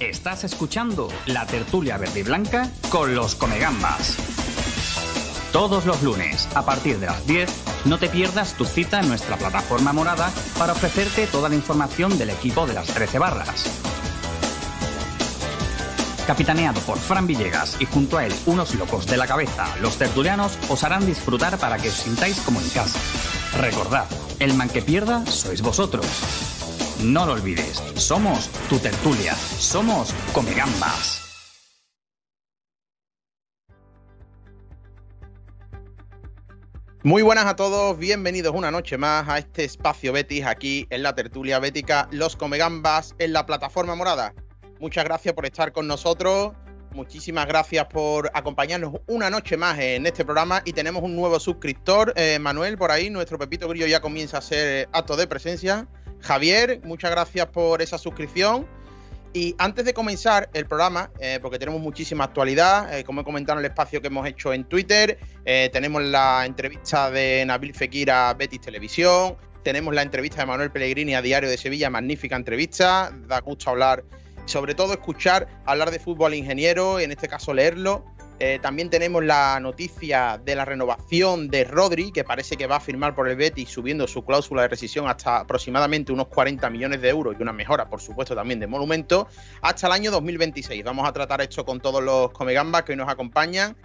Estás escuchando la tertulia verde y blanca con los Comegambas. Todos los lunes, a partir de las 10, no te pierdas tu cita en nuestra plataforma morada para ofrecerte toda la información del equipo de las 13 barras. Capitaneado por Fran Villegas y junto a él unos locos de la cabeza, los tertulianos os harán disfrutar para que os sintáis como en casa. Recordad, el man que pierda sois vosotros. No lo olvides, somos tu tertulia, somos Comegambas. Muy buenas a todos, bienvenidos una noche más a este espacio Betis aquí en la tertulia bética Los Comegambas en la plataforma morada. Muchas gracias por estar con nosotros, muchísimas gracias por acompañarnos una noche más en este programa y tenemos un nuevo suscriptor, eh, Manuel, por ahí, nuestro Pepito Grillo ya comienza a ser acto de presencia. Javier, muchas gracias por esa suscripción. Y antes de comenzar el programa, eh, porque tenemos muchísima actualidad, eh, como he comentado en el espacio que hemos hecho en Twitter, eh, tenemos la entrevista de Nabil Fekir a Betis Televisión, tenemos la entrevista de Manuel Pellegrini a Diario de Sevilla, magnífica entrevista, da gusto hablar, sobre todo escuchar hablar de fútbol ingeniero, en este caso leerlo. Eh, también tenemos la noticia de la renovación de Rodri, que parece que va a firmar por el Betis subiendo su cláusula de rescisión hasta aproximadamente unos 40 millones de euros y una mejora, por supuesto, también de monumento, hasta el año 2026. Vamos a tratar esto con todos los comegambas que nos acompañan.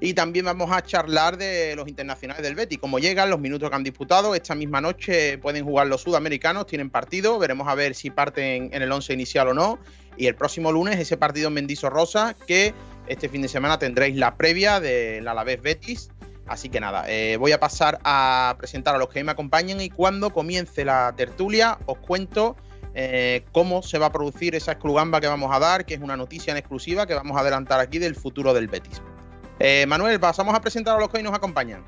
Y también vamos a charlar de los internacionales del Betis, cómo llegan, los minutos que han disputado. Esta misma noche pueden jugar los sudamericanos, tienen partido, veremos a ver si parten en el 11 inicial o no. Y el próximo lunes ese partido en Mendizo Rosa que este fin de semana tendréis la previa del Alavés Betis. Así que nada, eh, voy a pasar a presentar a los que me acompañan y cuando comience la tertulia os cuento eh, cómo se va a producir esa exclugamba que vamos a dar, que es una noticia en exclusiva que vamos a adelantar aquí del futuro del Betis. Eh, Manuel, pasamos a presentar a los que hoy nos acompañan.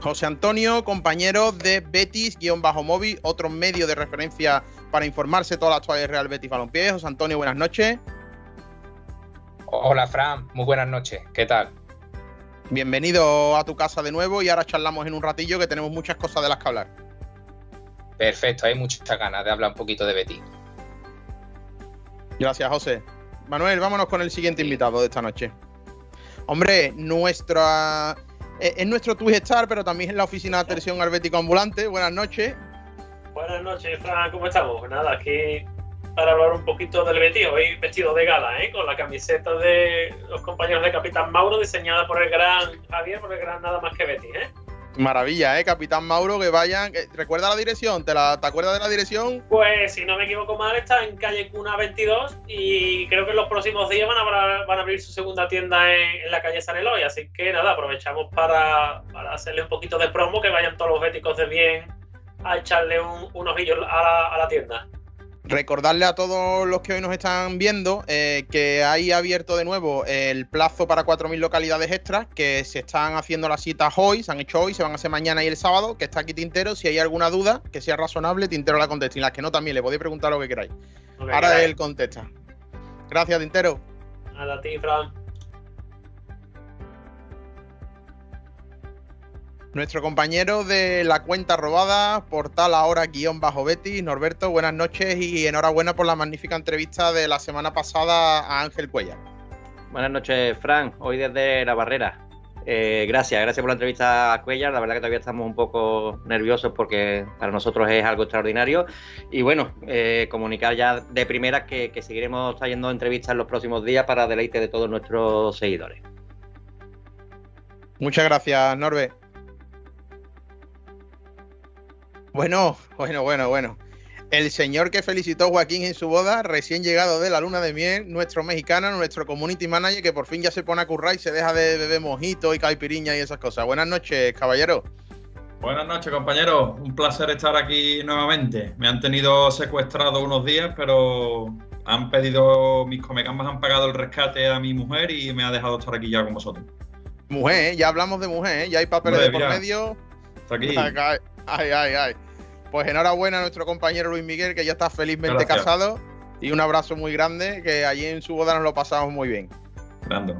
José Antonio, compañero de Betis-Móvil, otro medio de referencia para informarse toda la actualidad Real Betis Balompié. José Antonio, buenas noches. Hola Fran, muy buenas noches, ¿qué tal? Bienvenido a tu casa de nuevo y ahora charlamos en un ratillo que tenemos muchas cosas de las que hablar. Perfecto, hay muchas ganas de hablar un poquito de Betty. Gracias, José. Manuel, vámonos con el siguiente invitado de esta noche. Hombre, nuestra eh, es nuestro Twitch Star, pero también es la oficina de atención al Bético Ambulante. Buenas noches. Buenas noches, Fran, ¿cómo estamos? Nada, aquí para hablar un poquito del Betis, hoy vestido de gala, ¿eh? con la camiseta de los compañeros de Capitán Mauro, diseñada por el gran Javier, por el gran nada más que Betis. ¿eh? Maravilla, ¿eh? Capitán Mauro, que vayan. ¿Recuerda la dirección? ¿Te, la, ¿Te acuerdas de la dirección? Pues, si no me equivoco mal, está en calle Cuna 22 y creo que en los próximos días van a, van a abrir su segunda tienda en, la calle San Eloy. Así que nada, aprovechamos para, para, hacerle un poquito de promo, que vayan todos los béticos de bien a echarle un, un ojillo a la, a la tienda. Recordarle a todos los que hoy nos están viendo eh, que hay abierto de nuevo el plazo para 4.000 localidades extras, que se están haciendo las citas hoy, se han hecho hoy, se van a hacer mañana y el sábado, que está aquí Tintero. Si hay alguna duda que sea razonable, Tintero la contesta. Y las que no, también le podéis preguntar lo que queráis. Okay, Ahora él contesta. Gracias, Tintero. A ti, Fran. Nuestro compañero de la cuenta robada, portal ahora guion bajo Betty, Norberto, buenas noches y enhorabuena por la magnífica entrevista de la semana pasada a Ángel Cuellar. Buenas noches, Fran, hoy desde la barrera. Eh, gracias, gracias por la entrevista a Cuellar. La verdad que todavía estamos un poco nerviosos porque para nosotros es algo extraordinario. Y bueno, eh, comunicar ya de primera que, que seguiremos trayendo entrevistas en los próximos días para deleite de todos nuestros seguidores. Muchas gracias, Norbe. Bueno, bueno, bueno, bueno. El señor que felicitó a Joaquín en su boda, recién llegado de la luna de miel, nuestro mexicano, nuestro community manager, que por fin ya se pone a currar y se deja de beber mojito y caipiriña y esas cosas. Buenas noches, caballero. Buenas noches, compañero. Un placer estar aquí nuevamente. Me han tenido secuestrado unos días, pero han pedido, mis comecambas han pagado el rescate a mi mujer y me ha dejado estar aquí ya con vosotros. Mujer, ya hablamos de mujer, ya hay papeles de por medio. Está aquí. Ay, ay, ay. Pues enhorabuena a nuestro compañero Luis Miguel, que ya está felizmente Gracias. casado. Y un abrazo muy grande, que allí en su boda nos lo pasamos muy bien. Grande.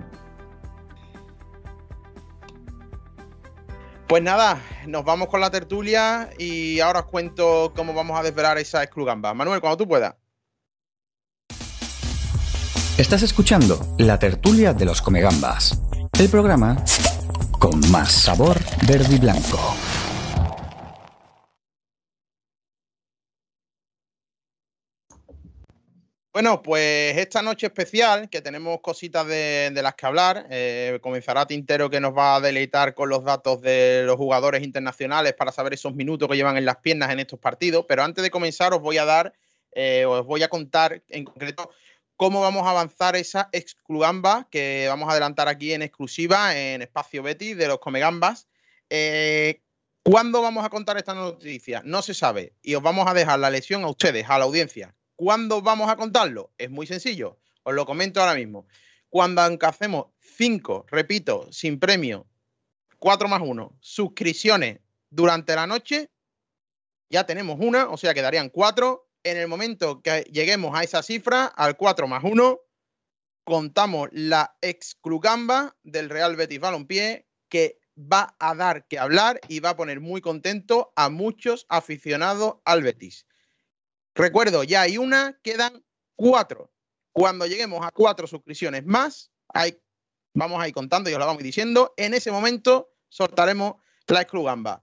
Pues nada, nos vamos con la tertulia y ahora os cuento cómo vamos a desvelar esa exclugamba. Manuel, cuando tú puedas. Estás escuchando la tertulia de los Comegambas, el programa con más sabor verde y blanco. Bueno, pues esta noche especial, que tenemos cositas de, las que hablar, eh, comenzará Tintero que nos va a deleitar con los datos de los jugadores internacionales para saber esos minutos que llevan en las piernas en estos partidos. Pero antes de comenzar, os voy a dar, eh, os voy a contar en concreto cómo vamos a avanzar esa exclugamba que vamos a adelantar aquí en exclusiva en Espacio Betty de los Comegambas. Eh, ¿Cuándo vamos a contar esta noticia? No se sabe. Y os vamos a dejar la lección a ustedes, a la audiencia. ¿Cuándo vamos a contarlo? Es muy sencillo. Os lo comento ahora mismo. Cuando hacemos cinco, repito, sin premio, cuatro más uno, suscripciones durante la noche, ya tenemos una, o sea, quedarían cuatro. En el momento que lleguemos a esa cifra, al 4 más 1, contamos la exclugamba del Real Betis Balompié que va a dar que hablar y va a poner muy contento a muchos aficionados al Betis. Recuerdo, ya hay una, quedan cuatro. Cuando lleguemos a cuatro suscripciones más, hay, vamos a ir contando y os lo vamos diciendo. En ese momento soltaremos la exclugamba.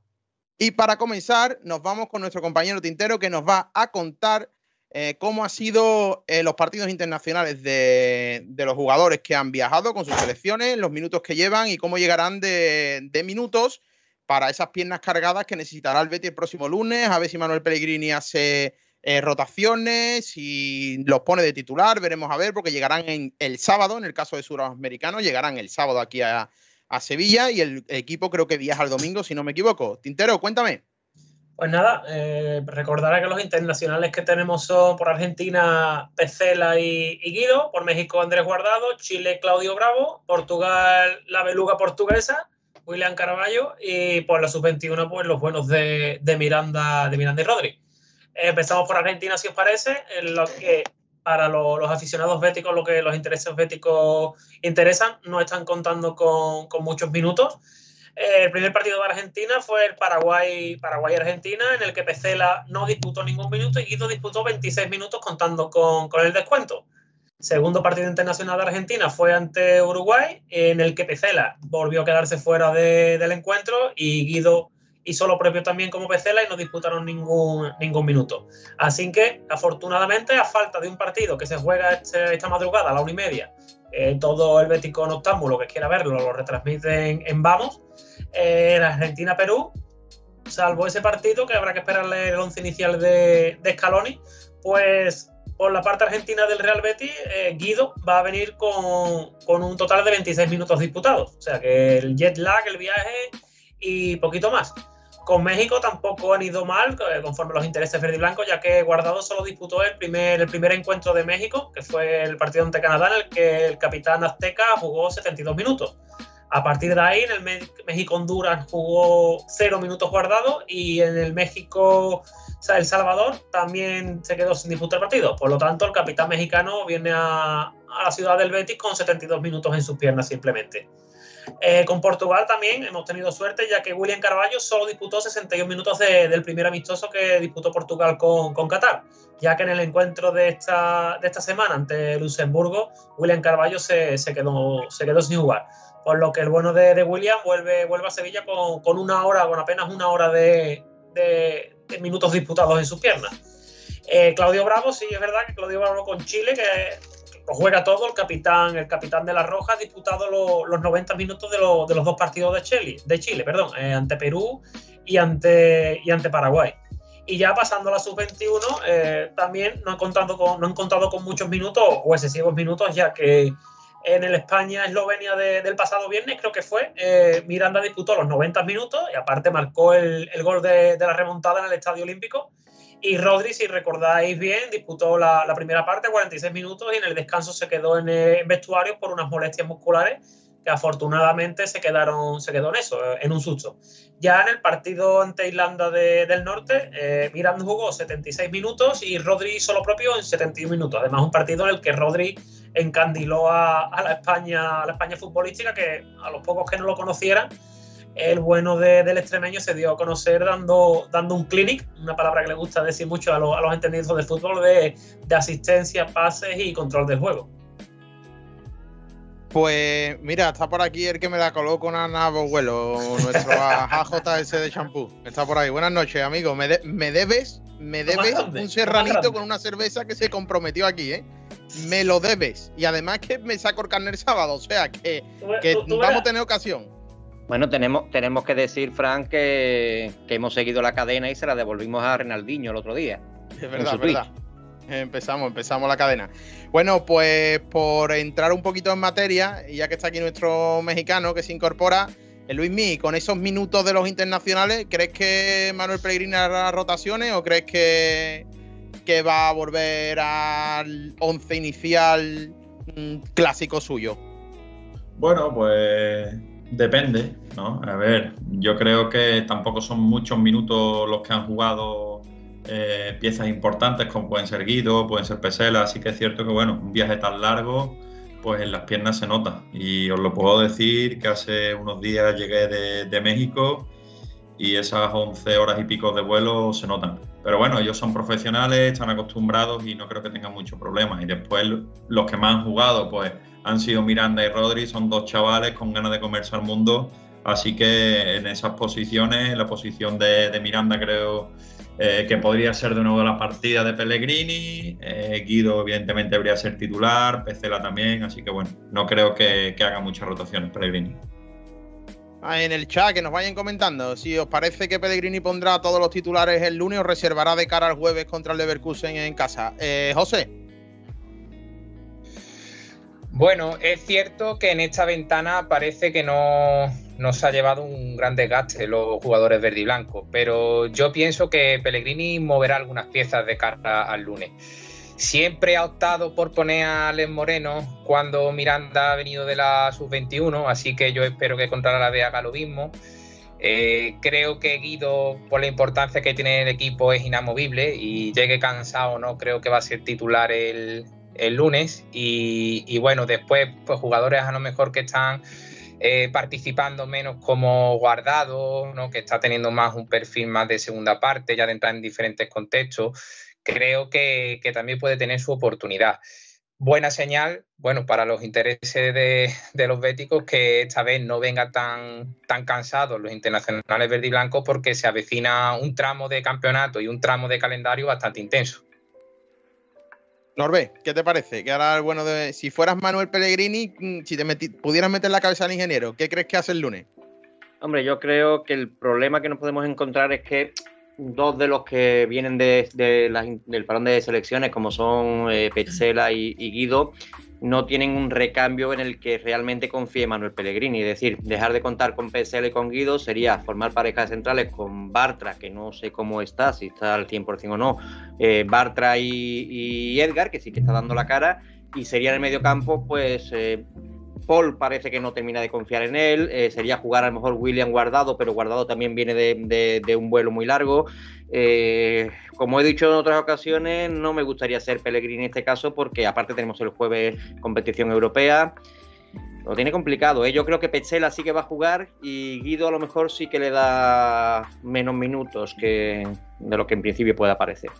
Y para comenzar, nos vamos con nuestro compañero Tintero que nos va a contar eh, cómo han sido eh, los partidos internacionales de, los jugadores que han viajado con sus selecciones, los minutos que llevan y cómo llegarán de, de minutos para esas piernas cargadas que necesitará el Betty el próximo lunes. A ver si Manuel Pellegrini hace eh, rotaciones y los pone de titular, veremos a ver, porque llegarán en el sábado, en el caso de Suramericano, llegarán el sábado aquí a, Sevilla y el equipo creo que viaja el domingo, si no me equivoco. Tintero, cuéntame. Pues nada, eh, recordará que los internacionales que tenemos son por Argentina Pecela y, Guido, por México Andrés Guardado, Chile Claudio Bravo, Portugal la beluga portuguesa, William Caraballo y por la sub-21 pues los buenos de, de, Miranda, de Miranda y Rodri. Empezamos por Argentina, si os parece, lo que para los, aficionados béticos, lo que los intereses béticos interesan, no están contando con, muchos minutos. el primer partido de Argentina fue el Paraguay, Paraguay-Argentina, en el que Pecela no disputó ningún minuto y Guido disputó 26 minutos contando con, el descuento. Segundo partido internacional de Argentina fue ante Uruguay, en el que Pecela volvió a quedarse fuera del encuentro y Guido hizo lo propio también como Pecela y no disputaron ningún, ningún minuto. Así que, afortunadamente, a falta de un partido que se juega este, esta madrugada a la una y media, eh, todo el Bético Noctámbulo que quiera verlo lo retransmiten en Vamos, eh, Argentina-Perú, salvo ese partido que habrá que esperarle el once inicial de, de Scaloni, pues por la parte argentina del Real Betis, eh, Guido va a venir con, con, un total de 26 minutos disputados. O sea que el jet lag, el viaje y poquito más. Con México tampoco han ido mal, eh, conforme los intereses verde y blanco, ya que Guardado solo disputó el primer, el primer encuentro de México, que fue el partido ante Canadá, en el que el capitán azteca jugó 72 minutos. A partir de ahí, en el México-Honduras jugó 0 minutos guardado y en el México-El Salvador también se quedó sin disputar el partido. Por lo tanto, el capitán mexicano viene a, a la ciudad del Betis con 72 minutos en sus piernas simplemente. Eh, con Portugal también hemos tenido suerte, ya que William Carvalho solo disputó 61 minutos del primer amistoso que disputó Portugal con, Qatar, ya que en el encuentro de esta, de esta semana ante Luxemburgo, William Carvalho se, quedó, se quedó sin jugar. Por lo que el bueno de, William vuelve, vuelve a Sevilla con, con, una hora, con apenas una hora de, de, minutos disputados en sus piernas. Eh, Claudio Bravo, sí, es verdad que Claudio Bravo con Chile, que lo juega todo el capitán, el capitán de la Roja ha disputado los 90 minutos de, de, los dos partidos de Chile, de Chile perdón, eh, ante Perú y ante, y ante Paraguay. Y ya pasando a la sub-21, eh, también no han, contado con, no han contado con muchos minutos o excesivos minutos, ya que en el España-Eslovenia del pasado viernes, creo que fue, eh, Miranda disputó los 90 minutos y aparte marcó el, el gol de, de, la remontada en el Estadio Olímpico. Y Rodri, si recordáis bien, disputó la, primera parte, 46 minutos, y en el descanso se quedó en el vestuario por unas molestias musculares que afortunadamente se quedaron se quedó en eso, en un susto. Ya en el partido ante Irlanda del Norte, eh, Miranda jugó 76 minutos y Rodri hizo lo propio en 71 minutos. Además, un partido en el que Rodri encandiló a, a, la España a la España futbolística, que a los pocos que no lo conocieran, el bueno del extremeño se dio a conocer dando, dando un clinic, una palabra que le gusta decir mucho a, los entendidos de fútbol, de, asistencia, pases y control del juego. Pues mira, está por aquí el que me la coló con Ana Boguelo, nuestro AJS de champú. Está por ahí. Buenas noches, amigo. Me, me debes, me debes un serranito con una cerveza que se comprometió aquí, ¿eh? Me lo debes. Y además que me saco el carnet sábado, o sea que, que vamos a tener ocasión. Bueno, tenemos, tenemos que decir, Frank, que, que, hemos seguido la cadena y se la devolvimos a Renaldinho el otro día. Es verdad, es verdad. Empezamos, empezamos la cadena. Bueno, pues por entrar un poquito en materia, y ya que está aquí nuestro mexicano que se incorpora, eh, Luis Mí, con esos minutos de los internacionales, ¿crees que Manuel Pellegrini hará rotaciones o crees que, que va a volver al once inicial mm, clásico suyo? Bueno, pues depende, ¿no? A ver, yo creo que tampoco son muchos minutos los que han jugado eh, piezas importantes como pueden ser Guido, pueden ser Pesela, así que es cierto que bueno, un viaje tan largo, pues en las piernas se nota. Y os lo puedo decir que hace unos días llegué de, México y esas 11 horas y pico de vuelo se notan. Pero bueno, ellos son profesionales, están acostumbrados y no creo que tengan mucho problema. Y después los que más han jugado, pues han sido Miranda y Rodri, son dos chavales con ganas de comerse al mundo. Así que en esas posiciones, la posición de Miranda creo eh, que podría ser de nuevo la partida de Pellegrini. Eh, Guido, evidentemente, debería ser titular, Pecela también, así que bueno, no creo que, haga muchas rotaciones Pellegrini. en el chat que nos vayan comentando si os parece que Pellegrini pondrá a todos los titulares el lunes o reservará de cara al jueves contra el Leverkusen en casa. Eh, José. Bueno, es cierto que en esta ventana parece que no, se ha llevado un gran desgaste los jugadores verde y blanco, pero yo pienso que Pellegrini moverá algunas piezas de cara al lunes. Siempre ha optado por poner a Alex Moreno cuando Miranda ha venido de la sub-21, así que yo espero que contra la de haga lo mismo. Eh, creo que Guido, por la importancia que tiene el equipo, es inamovible y llegue cansado no creo que va a ser titular el, el lunes. Y, bueno, después, pues jugadores a lo mejor que están eh, participando menos como guardado, ¿no? que está teniendo más un perfil más de segunda parte, ya de entrar en diferentes contextos, creo que, también puede tener su oportunidad. Buena señal, bueno, para los intereses de, los béticos que esta vez no venga tan, tan cansados los internacionales verde y blanco porque se avecina un tramo de campeonato y un tramo de calendario bastante intenso. Norbe, ¿qué te parece? Que ahora, bueno, si fueras Manuel Pellegrini, mm, si te pudieras meter la cabeza al ingeniero, ¿qué crees que hace el lunes? Hombre, yo creo que el problema que nos podemos encontrar es que dos de los que vienen de, del parón de selecciones, como son eh, y, Guido, no tienen un recambio en el que realmente confíe Manuel Pellegrini. Es decir, dejar de contar con PSL y con Guido sería formar parejas centrales con Bartra, que no sé cómo está, si está al 100% o no, eh, Bartra y, Edgar, que sí que está dando la cara, y sería en el medio campo, pues eh, Paul parece que no termina de confiar en él. Eh, sería jugar a lo mejor William Guardado, pero Guardado también viene de, un vuelo muy largo. Eh, como he dicho en otras ocasiones, no me gustaría ser Pellegrini en este caso, porque aparte tenemos el jueves competición europea. Lo tiene complicado. ¿eh? Yo creo que Pechela sí que va a jugar y Guido a lo mejor sí que le da menos minutos que de lo que en principio pueda parecer.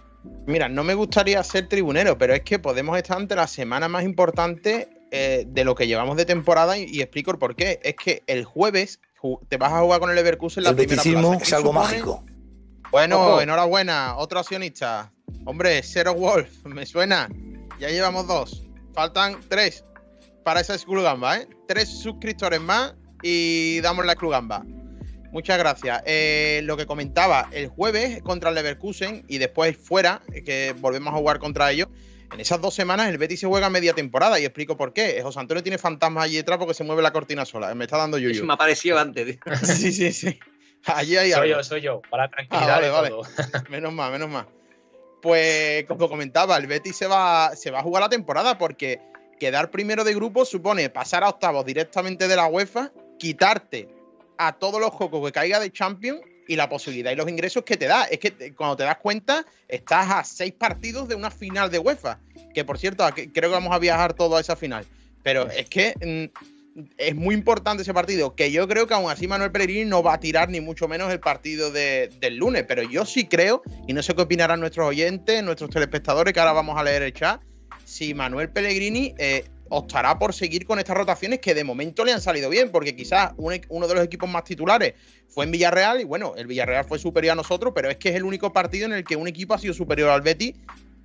Mira, no me gustaría ser tribunero, pero es que podemos estar ante la semana más importante eh, de lo que llevamos de temporada y, explico el por qué. Es que el jueves te vas a jugar con el Leverkusen la el primera plaza. es algo mágico. Bueno, enhorabuena, otro accionista. Hombre, Zero Wolf, me suena. Ya llevamos dos. Faltan tres para esa Gamba, ¿eh? Tres suscriptores más y damos la Gamba. Muchas gracias. Eh, lo que comentaba, el jueves contra el Leverkusen y después fuera, que volvemos a jugar contra ellos, en esas dos semanas el Betis se juega media temporada y explico por qué. José Antonio tiene fantasmas allí detrás porque se mueve la cortina sola. Me está dando yuyu. Eso me apareció antes. sí, sí, sí. Allí hay soy yo, soy yo, para tranquilidad. Ah, vale, vale. menos mal, menos mal. Pues, como comentaba, el Betis se va, se va a jugar la temporada porque quedar primero de grupo supone pasar a octavos directamente de la UEFA, quitarte a todos los juegos que caiga de Champions y la posibilidad y los ingresos que te da. Es que cuando te das cuenta, estás a seis partidos de una final de UEFA. Que por cierto, creo que vamos a viajar todo a esa final. Pero es que mm, es muy importante ese partido. Que yo creo que aún así Manuel Pellegrini no va a tirar ni mucho menos el partido del lunes. Pero yo sí creo, y no sé qué opinarán nuestros oyentes, nuestros telespectadores, que ahora vamos a leer el chat. Si Manuel Pellegrini eh, optará por seguir con estas rotaciones que de momento le han salido bien, porque quizás uno de los equipos más titulares fue en Villarreal y bueno, el Villarreal fue superior a nosotros, pero es que es el único partido en el que un equipo ha sido superior al Betis.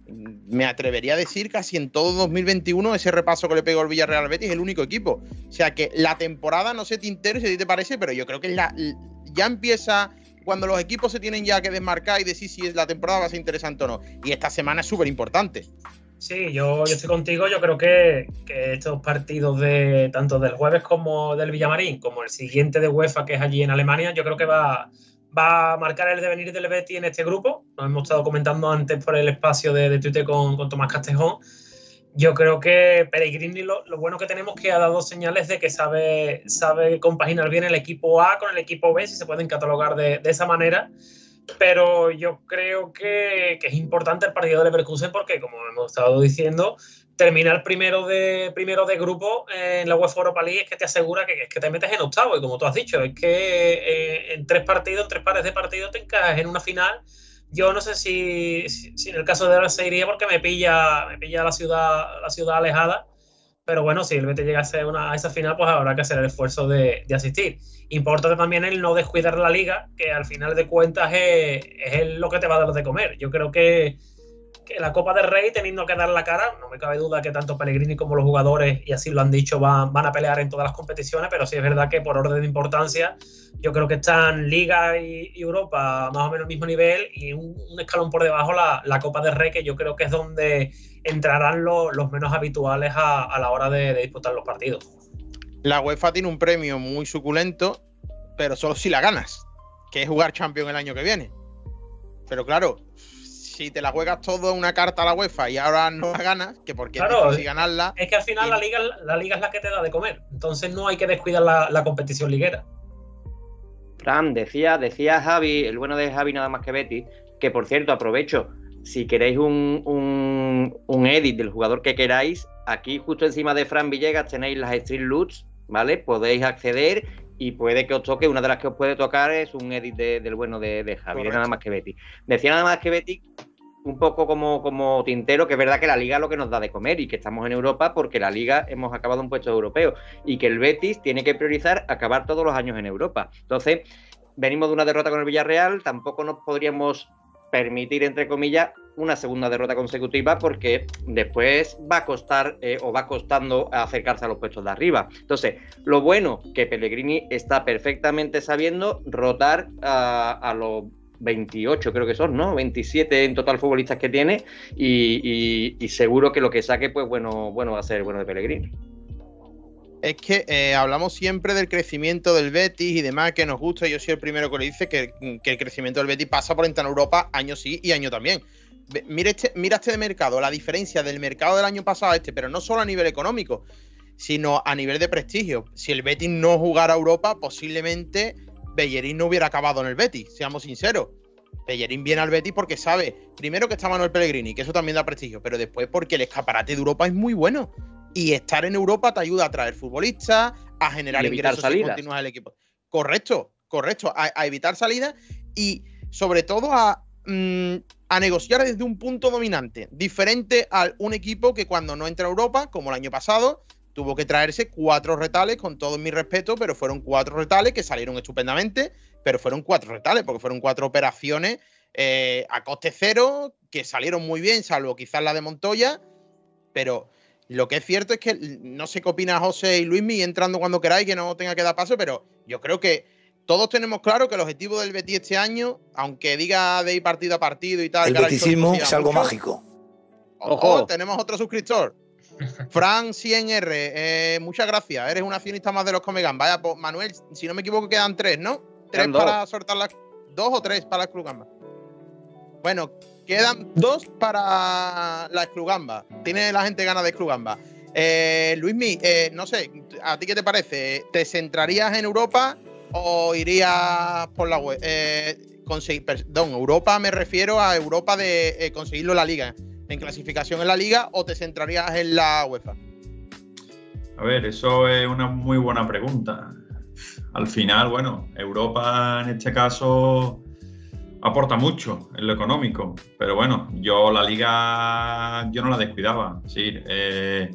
Me atrevería a decir casi en todo 2021 ese repaso que le pegó el Villarreal al Betis es el único equipo. O sea que la temporada, no sé Tintero si a ti te parece, pero yo creo que la, ya empieza cuando los equipos se tienen ya que desmarcar y decir si la temporada va a ser interesante o no. Y esta semana es súper importante. Sí, yo, yo, estoy contigo. Yo creo que, estos partidos de tanto del jueves como del Villamarín, como el siguiente de UEFA, que es allí en Alemania, yo creo que va, va a marcar el devenir del Betty en este grupo. Nos hemos estado comentando antes por el espacio de, de Twitter con, con, Tomás Castejón. Yo creo que Peregrini lo, lo, bueno que tenemos es que ha dado señales de que sabe, sabe compaginar bien el equipo A con el equipo B, si se pueden catalogar de, de esa manera pero yo creo que, es importante el partido de Leverkusen porque, como hemos estado diciendo, terminar primero de, primero de grupo en la UEFA Europa League es que te asegura que, que te metes en octavo. Y como tú has dicho, es que eh, en tres partidos, en tres pares de partidos te encajas en una final. Yo no sé si, si, en el caso de ahora se iría porque me pilla, me pilla la ciudad, la ciudad alejada pero bueno, si el Betis llega a, a esa final, pues habrá que hacer el esfuerzo de, asistir. Importante también el no descuidar la liga, que al final de cuentas es, lo que te va a dar de comer. Yo creo que, la Copa del Rey, teniendo que dar la cara, no me cabe duda que tanto Pellegrini como los jugadores, y así lo han dicho, van, van a pelear en todas las competiciones, pero sí es verdad que por orden de importancia, yo creo que están Liga y, Europa más o menos al mismo nivel y un, escalón por debajo la, la Copa del Rey, que yo creo que es donde entrarán los menos habituales a, la hora de, disputar los partidos. La UEFA tiene un premio muy suculento, pero solo si la ganas, que es jugar Champions el año que viene. Pero claro, si te la juegas todo una carta a la UEFA y ahora no la ganas, que porque claro, si ganarla. Es que al final la, liga, la liga es la que te da de comer. Entonces no hay que descuidar la, competición liguera. Fran, decía, decía Javi, el bueno de Javi nada más que Betty, que por cierto, aprovecho, si queréis un, un, edit del jugador que queráis, aquí justo encima de Fran Villegas tenéis las Street Loots, ¿vale? Podéis acceder y puede que os toque, una de las que os puede tocar es un edit del bueno de, de Javier, nada más que Betty. Decía nada más que Betty, un poco como, como tintero, que es verdad que la liga es lo que nos da de comer y que estamos en Europa porque la liga hemos acabado un puesto europeo y que el Betis tiene que priorizar acabar todos los años en Europa. Entonces, venimos de una derrota con el Villarreal, tampoco nos podríamos permitir, entre comillas, una segunda derrota consecutiva porque después va a costar eh, o va costando acercarse a los puestos de arriba. Entonces, lo bueno que Pellegrini está perfectamente sabiendo rotar a, los 28 creo que son, ¿no? 27 en total futbolistas que tiene y, seguro que lo que saque, pues bueno, bueno va a ser bueno de Pellegrini. Es que eh, hablamos siempre del crecimiento del Betis y demás, que nos gusta. Yo soy el primero que le dice que, el crecimiento del Betis pasa por entrar en Europa año sí y año también. Mira este, mira este de mercado, la diferencia del mercado del año pasado a este, pero no solo a nivel económico, sino a nivel de prestigio. Si el Betis no jugara a Europa, posiblemente Bellerín no hubiera acabado en el Betis, seamos sinceros. Bellerín viene al Betis porque sabe, primero que está Manuel Pellegrini, que eso también da prestigio, pero después porque el escaparate de Europa es muy bueno. Y estar en Europa te ayuda a traer futbolistas, a generar ingresos continuos al equipo. Correcto, correcto. A, evitar salidas y sobre todo mm, a, negociar desde un punto dominante, diferente a un equipo que cuando no entra a Europa, como el año pasado, tuvo que traerse cuatro retales, con todo mi respeto, pero fueron cuatro retales que salieron estupendamente, pero fueron cuatro retales, porque fueron cuatro operaciones eh, a coste cero, que salieron muy bien, salvo quizás la de Montoya, pero lo que es cierto es que no sé qué opina José y Luismi entrando cuando queráis, que no tenga que dar paso, pero yo creo que todos tenemos claro que el objetivo del Betis este año, aunque diga de ir partido a partido y tal. El betisismo es algo mágico. Ojo, tenemos otro suscriptor. Fran 100R, eh, muchas gracias. Eres un accionista más de los Comegan. Vaya, pues, Manuel, si no me equivoco, quedan tres, ¿no? Tres para soltar las. Dos o tres para las Clugambas. Bueno, Quedan dos para la Exclugamba. Tiene la gente ganas de Exclugamba. Eh, Luismi, eh, no sé, ¿a ti qué te parece? ¿Te centrarías en Europa o irías por la web? Eh, conseguir, perdón, Europa me refiero a Europa de eh, conseguirlo en la liga, en clasificación en la liga, o te centrarías en la UEFA. A ver, eso es una muy buena pregunta. Al final, bueno, Europa en este caso aporta mucho en lo económico, pero bueno, yo la liga yo no la descuidaba. Sí, eh,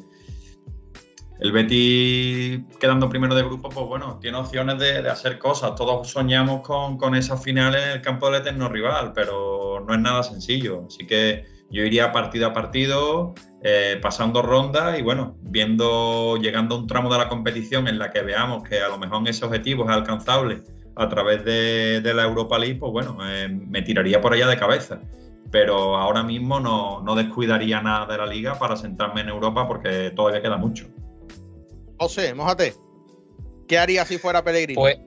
el Betis quedando primero de grupo, pues bueno, tiene opciones de, hacer cosas. Todos soñamos con, con esas finales en el campo del eterno rival, pero no es nada sencillo. Así que yo iría partido a partido, eh, pasando rondas y bueno, viendo, llegando a un tramo de la competición en la que veamos que a lo mejor ese objetivo es alcanzable a través de, la Europa League, pues bueno, eh, me tiraría por allá de cabeza. Pero ahora mismo no, no descuidaría nada de la liga para sentarme en Europa porque todavía queda mucho. José, mojate. ¿Qué haría si fuera Pellegrini? Pues,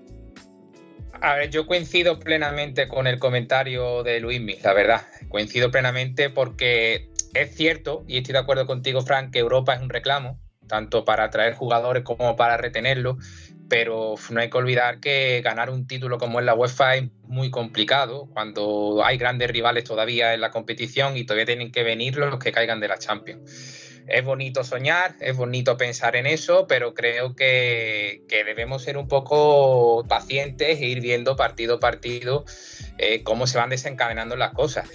a ver, yo coincido plenamente con el comentario de Luismi, la verdad. Coincido plenamente porque es cierto, y estoy de acuerdo contigo, Frank, que Europa es un reclamo, tanto para atraer jugadores como para retenerlos, pero no hay que olvidar que ganar un título como es la UEFA es muy complicado cuando hay grandes rivales todavía en la competición y todavía tienen que venir los que caigan de la Champions es bonito soñar, es bonito pensar en eso, pero creo que, debemos ser un poco pacientes e ir viendo partido a partido eh, cómo se van desencadenando las cosas.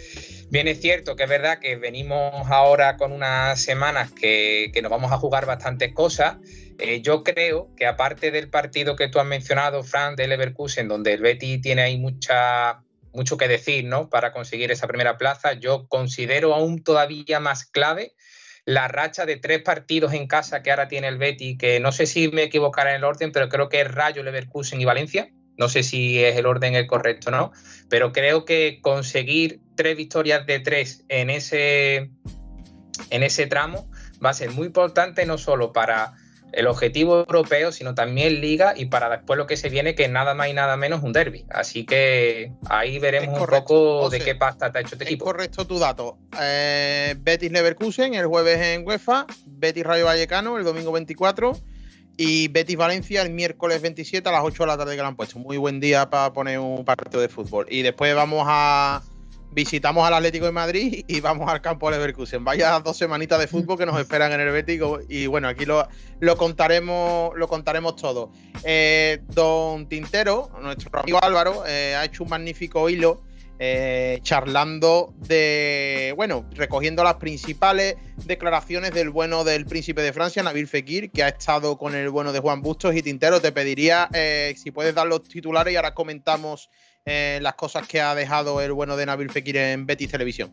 Bien, es cierto que es verdad que venimos ahora con unas semanas que, nos vamos a jugar bastantes cosas. Eh, yo creo que aparte del partido que tú has mencionado, Fran, de Leverkusen, donde el Betty tiene ahí mucha, mucho que decir ¿no? para conseguir esa primera plaza, yo considero aún todavía más clave la racha de tres partidos en casa que ahora tiene el Betty, que no sé si me equivocaré en el orden, pero creo que es Rayo, Leverkusen y Valencia. No sé si es el orden el correcto o no, pero creo que conseguir tres victorias de tres en ese, en ese tramo va a ser muy importante no solo para el objetivo europeo, sino también Liga y para después lo que se viene, que nada más y nada menos un derby. Así que ahí veremos un poco de qué pasta está hecho este equipo. correcto tu dato. Eh, Betis Leverkusen el jueves en UEFA, Betis Rayo Vallecano el domingo 24 y Betis Valencia el miércoles 27 a las 8 de la tarde que le han puesto. Muy buen día para poner un partido de fútbol. Y después vamos a visitamos al Atlético de Madrid y vamos al campo de Leverkusen. Vaya dos semanitas de fútbol que nos esperan en el Bético y bueno, aquí lo, lo contaremos lo contaremos todo. Eh, don Tintero, nuestro amigo Álvaro, eh, ha hecho un magnífico hilo eh, charlando de, bueno, recogiendo las principales declaraciones del bueno del príncipe de Francia, Nabil Fekir, que ha estado con el bueno de Juan Bustos y Tintero. Te pediría si puedes dar los titulares y ahora comentamos eh, las cosas que ha dejado el bueno de Nabil Fekir en Betis Televisión?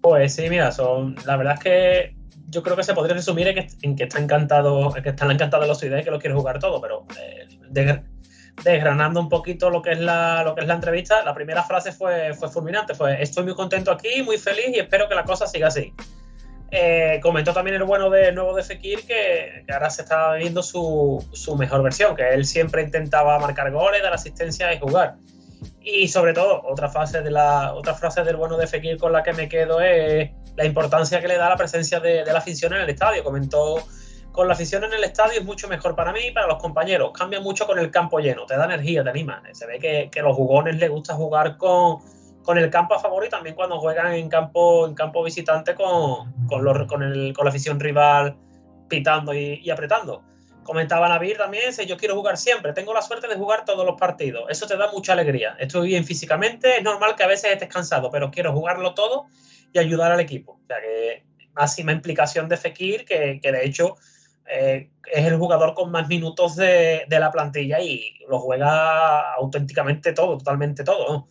Pues sí, mira, son, la verdad es que yo creo que se podría resumir en que, está encantado, que están encantados los ideas y que lo quiere jugar todo, pero eh, desgranando un poquito lo que es la, lo que es la entrevista, la primera frase fue, fue fulminante, fue estoy muy contento aquí, muy feliz y espero que la cosa siga así. Eh, comentó también el bueno de nuevo de Fekir que, ahora se está viendo su, su, mejor versión, que él siempre intentaba marcar goles, dar asistencia y jugar. Y sobre todo, otra frase, de la, otra frase del bueno de Fekir con la que me quedo es la importancia que le da la presencia de, la afición en el estadio. Comentó, con la afición en el estadio es mucho mejor para mí y para los compañeros. Cambia mucho con el campo lleno, te da energía, te anima. Se ve que, que los jugones les gusta jugar con, el campo a favor y también cuando juegan en campo, en campo visitante con, la afición rival pitando y apretando. Comentaba Navir también, dice, yo quiero jugar siempre, tengo la suerte de jugar todos los partidos, eso te da mucha alegría, estoy bien físicamente, es normal que a veces estés cansado, pero quiero jugarlo todo y ayudar al equipo. O sea que máxima implicación de Fekir, que, de hecho eh, es el jugador con más minutos de, de, la plantilla y lo juega auténticamente todo, totalmente todo.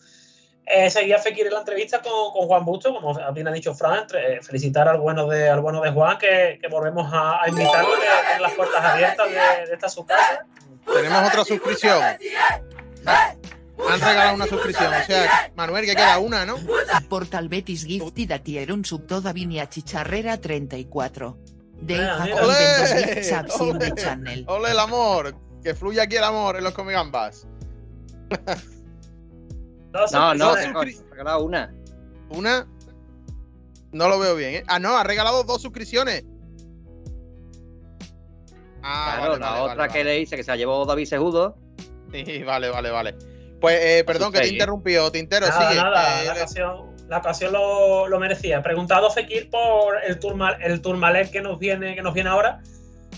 Eh, seguía Fekir en la entrevista con, con, Juan Busto, como bien ha dicho Fran, eh, felicitar al bueno de, al bueno de Juan, que, que volvemos a, a invitarlo, que tiene las puertas abiertas de, de esta su casa. Tenemos otra suscripción. Han regalado una suscripción, o sea, Manuel, que queda una, ¿no? Portal Betis Gifted a tier un sub toda vinia chicharrera 34. De ole, channel. Ole el amor, que fluye aquí el amor en los comegambas. No, no, ha regalado una. ¿Una? No lo veo bien, ¿eh? Ah, no, ha regalado dos suscripciones. Ah, claro, la otra que le hice que se la llevó David Segudo. Sí, vale, vale, vale. Pues, eh, perdón que te interrumpió, Tintero. Nada, sigue. Nada, la ocasión, la ocasión lo, lo, merecía. Preguntado Fekir por el, Turmal, el Turmalet que nos viene, que nos viene ahora.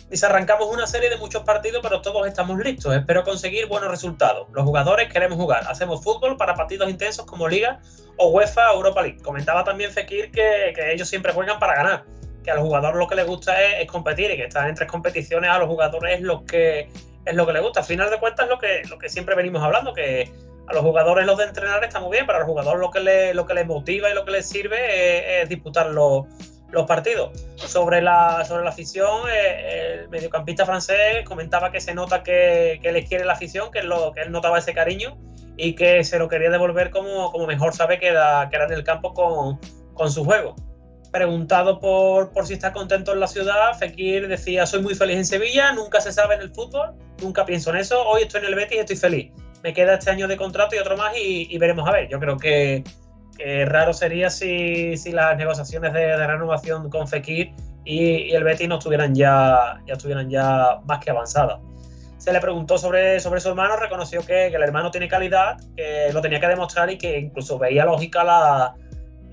Dice, arrancamos una serie de muchos partidos, pero todos estamos listos. Espero conseguir buenos resultados. Los jugadores queremos jugar. Hacemos fútbol para partidos intensos como Liga o UEFA Europa League. Comentaba también Fekir que, que ellos siempre juegan para ganar. que al jugador lo que le gusta es, competir y que estar en tres competiciones a los jugadores es lo que es lo que gusta. Al final de cuentas, lo que, lo que siempre venimos hablando, que a los jugadores los de entrenar está muy bien, pero al jugador lo que le, lo que les motiva y lo que les sirve es, disputar los, partidos. Sobre la, sobre la afición, eh, el mediocampista francés comentaba que se nota que, que les quiere la afición, que, lo, que él notaba ese cariño y que se lo quería devolver como, como mejor sabe que era, que era en el campo con, con su juego. Preguntado por, por, si está contento en la ciudad, Fekir decía, soy muy feliz en Sevilla, nunca se sabe en el fútbol, nunca pienso en eso, hoy estoy en el Betis y estoy feliz. Me queda este año de contrato y otro más y, veremos a ver. Yo creo que, raro sería si, si, las negociaciones de, renovación con Fekir y, el Betis no estuvieran ya, ya estuvieran ya más que avanzadas. Se le preguntó sobre, sobre su hermano, reconoció que, que el hermano tiene calidad, que lo tenía que demostrar y que incluso veía lógica la,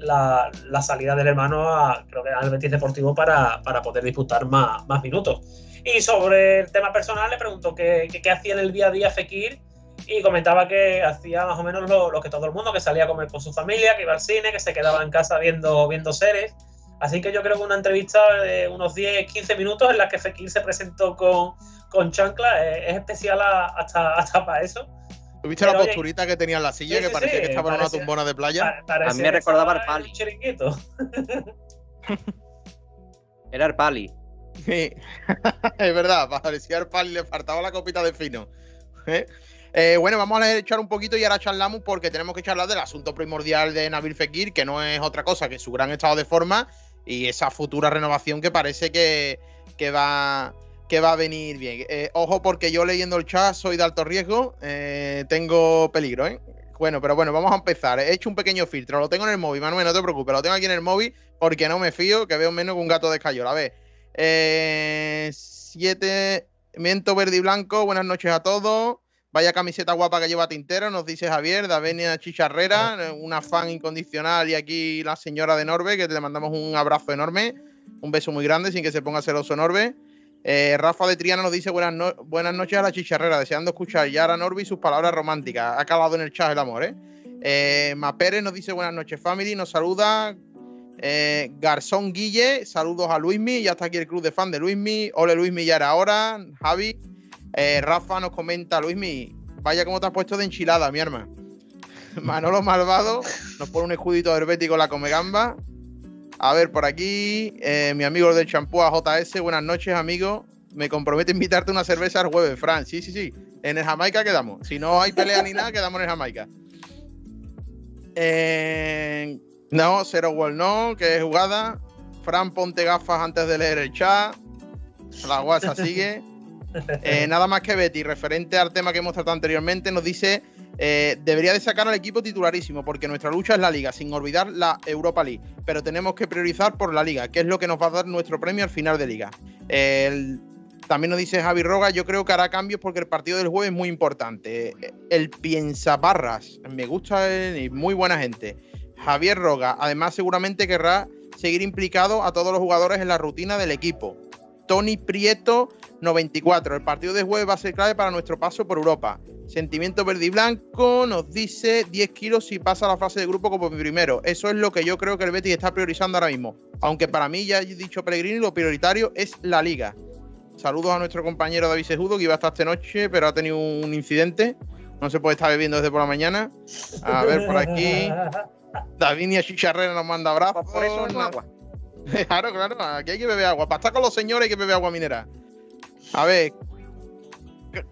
la, salida del hermano a, creo que al Betis Deportivo para, poder disputar más, más, minutos. Y sobre el tema personal le preguntó qué, hacía en el día a día Fekir y comentaba que hacía más o menos lo, que todo el mundo, que salía a comer con su familia, que iba al cine, que se quedaba en casa viendo, viendo series. Así que yo creo que una entrevista de unos 10-15 minutos en la que Fekir se presentó con, con Chancla es, especial hasta, hasta para eso. ¿Tuviste la posturita que tenía en la silla que parecía que estaba en una tumbona de playa? a mí me recordaba al Pali. Era el Pali. Sí, es verdad, parecía el Pali, le faltaba la copita de fino. ¿Eh? Eh, bueno, vamos a echar un poquito y ahora charlamos porque tenemos que charlar del asunto primordial de Nabil Fekir, que no es otra cosa que su gran estado de forma y esa futura renovación que parece que, que va que va a venir bien. Eh, ojo, porque yo leyendo el chat soy de alto riesgo, eh, tengo peligro, ¿eh? Bueno, pero bueno, vamos a empezar. He hecho un pequeño filtro, lo tengo en el móvil, Manuel, no te preocupes, lo tengo aquí en el móvil porque no me fío, que veo menos que un gato de escayola. A ver, siete, miento verde y blanco, buenas noches a todos. Vaya camiseta guapa que lleva Tintero, nos dice Javier, Davenia Chicharrera, una fan incondicional y aquí la señora de Norbe, que te mandamos un abrazo enorme, un beso muy grande sin que se ponga celoso Norbe. Eh, Rafa de Triana nos dice buenas, buenas noches a la chicharrera, deseando escuchar Yara Norby sus palabras románticas. Ha calado en el chat el amor, ¿eh? eh Ma Pérez nos dice buenas noches, family. Nos saluda eh, Garzón Guille. Saludos a Luismi. Ya está aquí el club de fan de Luismi. Ole Luismi, ya era ahora. Javi. Eh, Rafa nos comenta, Luismi, vaya como te has puesto de enchilada, mi arma. Manolo Malvado nos pone un escudito herbético la comegamba. A ver, por aquí, eh, mi amigo del champú JS, buenas noches, amigo. Me comprometo a invitarte una cerveza al jueves, Fran. Sí, sí, sí. En el Jamaica quedamos. Si no hay pelea ni nada, quedamos en el Jamaica. No, Cero Wall no, que es jugada. Fran, ponte gafas antes de leer el chat. La guasa sigue. Eh, nada más que Betty, referente al tema que hemos tratado anteriormente, nos dice eh, debería de sacar al equipo titularísimo, porque nuestra lucha es la liga, sin olvidar la Europa League. Pero tenemos que priorizar por la liga, que es lo que nos va a dar nuestro premio al final de liga. también nos dice Javi Roga, yo creo que hará cambios porque el partido del jueves es muy importante. El piensa barras, me gusta y muy buena gente. Javier Roga, además seguramente querrá seguir implicado a todos los jugadores en la rutina del equipo. Tony Prieto 94. El partido de jueves va a ser clave para nuestro paso por Europa. Sentimiento verde y blanco nos dice 10 kilos si pasa la fase de grupo como primero. Eso es lo que yo creo que el Betis está priorizando ahora mismo. Aunque para mí, ya he dicho Pellegrini, lo prioritario es la liga. Saludos a nuestro compañero David Sejudo, que iba a estar esta noche, pero ha tenido un incidente. No se puede estar bebiendo desde por la mañana. A ver, por aquí. Davinia Chicharrera nos manda abrazos. Por eso no agua. Claro, claro, aquí hay que beber agua. Para estar con los señores hay que beber agua minera. A ver,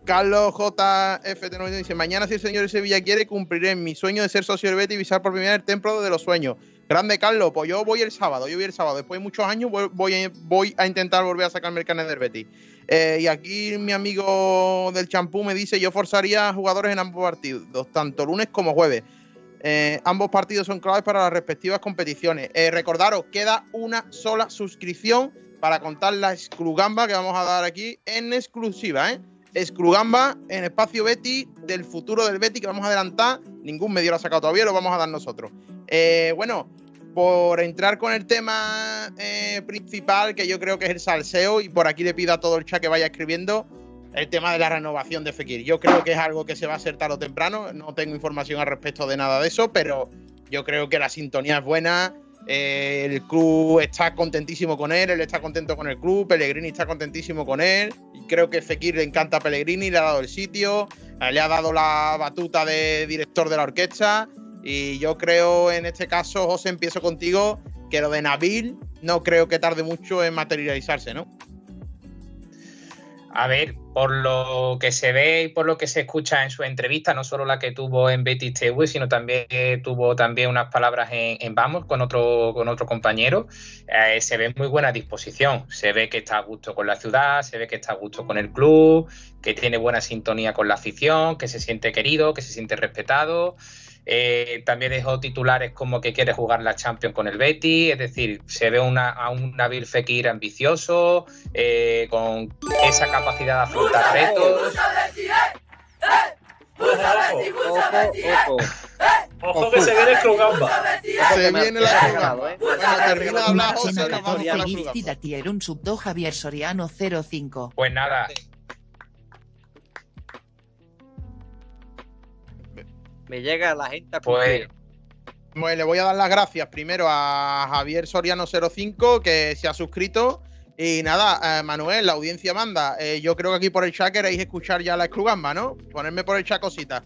Carlos JF nos dice: Mañana, si el señor de Sevilla quiere, cumpliré mi sueño de ser socio del Betis y visar por primera vez el templo de los sueños. Grande Carlos, pues yo voy el sábado, yo voy el sábado. Después de muchos años voy, voy a intentar volver a sacarme el carnet del Betis. Eh, y aquí mi amigo del champú me dice: Yo forzaría a jugadores en ambos partidos, tanto lunes como jueves. Eh, ambos partidos son claves para las respectivas competiciones. Eh, recordaros, queda una sola suscripción para contar la exclugamba que vamos a dar aquí en exclusiva, ¿eh? Exclugamba en espacio Betty del futuro del Betty que vamos a adelantar. Ningún medio lo ha sacado todavía, lo vamos a dar nosotros. Eh, bueno, por entrar con el tema eh, principal, que yo creo que es el salseo, y por aquí le pido a todo el chat que vaya escribiendo el tema de la renovación de Fekir. Yo creo que es algo que se va a hacer tarde o temprano. No tengo información al respecto de nada de eso, pero yo creo que la sintonía es buena El club está contentísimo con él, él está contento con el club, Pellegrini está contentísimo con él. Y creo que Fekir le encanta a Pellegrini, le ha dado el sitio, eh, le ha dado la batuta de director de la orquesta. Y yo creo en este caso, José, empiezo contigo, que lo de Nabil no creo que tarde mucho en materializarse, ¿no? A ver, por lo que se ve y por lo que se escucha en su entrevista, no solo la que tuvo en Betis TV, sino también tuvo también unas palabras en, Vamos con otro, con otro compañero, eh, se ve muy buena disposición. Se ve que está a gusto con la ciudad, se ve que está a gusto con el club, que tiene buena sintonía con la afición, que se siente querido, que se siente respetado. Eh, también dejó titulares como que quiere jugar la Champions con el Betty, es decir, se ve a un Nabil Fekir ambicioso, eh, con esa capacidad de afrontar retos. Ojo, que se viene el Crugamba. Se viene la Crugamba. Bueno, termina de hablar José, Una vamos con la subto Javier Soriano 05. Pues nada, Me llega la gente a pues cumplir. Pues le voy a dar las gracias primero a Javier Soriano05, que se ha suscrito. Y nada, eh, Manuel, la audiencia manda. Eh, yo creo que aquí por el chat queréis escuchar ya la Scrugamba, ¿no? Ponerme por el chat cositas.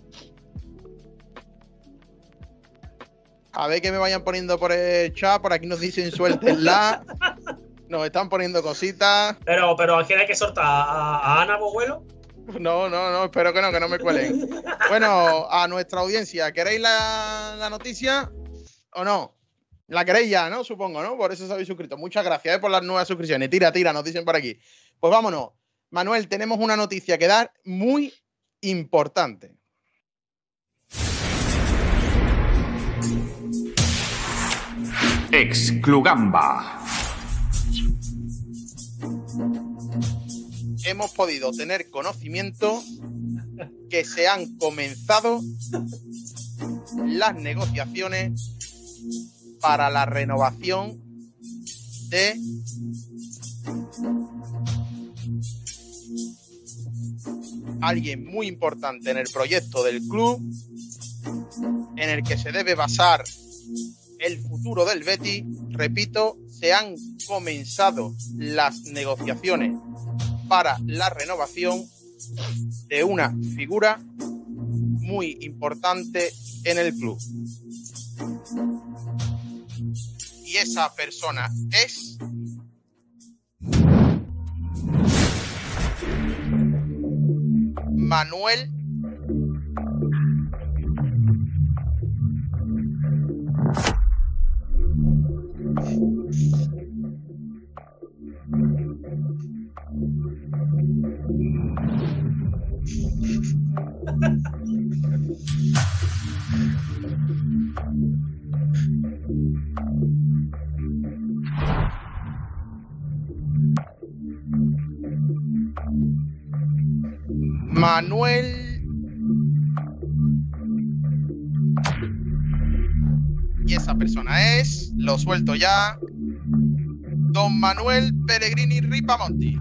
A ver que me vayan poniendo por el chat. Por aquí nos dicen suéltenla. Nos están poniendo cositas. Pero, pero ¿a quién hay que soltar? ¿A, a Ana Boguelo? No, no, no, espero que no, que no me cuelen. Bueno, a nuestra audiencia, ¿queréis la, noticia o no? La queréis ya, ¿no? Supongo, ¿no? Por eso os habéis suscrito. Muchas gracias eh, por las nuevas suscripciones. Tira, tira, nos dicen por aquí. Pues vámonos. Manuel, tenemos una noticia que dar muy importante. Exclugamba. Hemos podido tener conocimiento que se han comenzado las negociaciones para la renovación de alguien muy importante en el proyecto del club, en el que se debe basar el futuro del Betty. Repito, se han comenzado las negociaciones para la renovación de una figura muy importante en el club. Y esa persona es Manuel Manuel. Y esa persona es, lo suelto ya, don Manuel Pellegrini Ripamonti.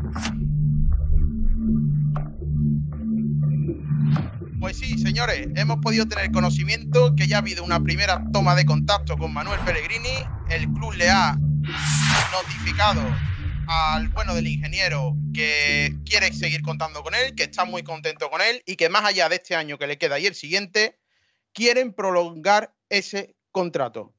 Pues sí, señores, hemos podido tener conocimiento que ya ha habido una primera toma de contacto con Manuel Pellegrini. El club le ha notificado al bueno del ingeniero que quiere seguir contando con él, que está muy contento con él y que más allá de este año que le queda y el siguiente, quieren prolongar ese contrato.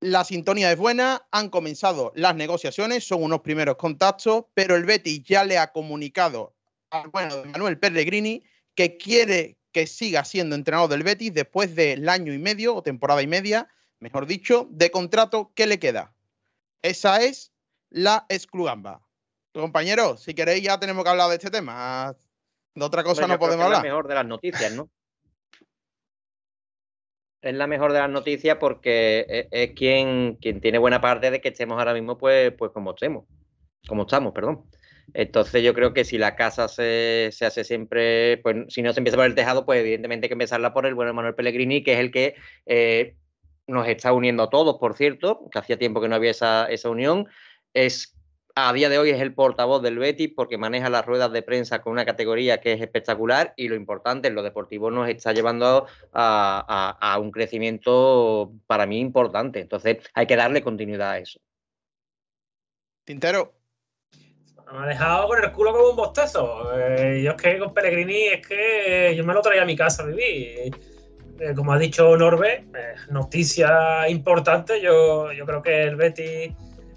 La sintonía es buena, han comenzado las negociaciones, son unos primeros contactos, pero el Betis ya le ha comunicado al bueno de Manuel Pellegrini que quiere que siga siendo entrenador del Betis después del año y medio o temporada y media, mejor dicho, de contrato que le queda. Esa es la exclugamba. Compañeros, si queréis ya tenemos que hablar de este tema. De otra cosa no podemos que Es hablar. la mejor de las noticias, ¿no? Es la mejor de las noticias porque es, es quien, quien tiene buena parte de que estemos ahora mismo, pues, pues como estemos. Como estamos, perdón. Entonces yo creo que si la casa se, se hace siempre, pues si no se empieza por el tejado, pues evidentemente hay que empezarla por el bueno Manuel Pellegrini, que es el que eh, nos está uniendo a todos, por cierto, que hacía tiempo que no había esa, esa unión. Es a día de hoy es el portavoz del Betis porque maneja las ruedas de prensa con una categoría que es espectacular y lo importante en lo deportivo nos está llevando a, un crecimiento para mí importante. Entonces hay que darle continuidad a eso. Tintero. Me ha dejado con el culo como un bostezo. Eh, yo es que con Pellegrini es que yo me lo traía a mi casa a vivir. Eh, como ha dicho Norbe, eh, noticia importante. Yo, yo creo que el Betis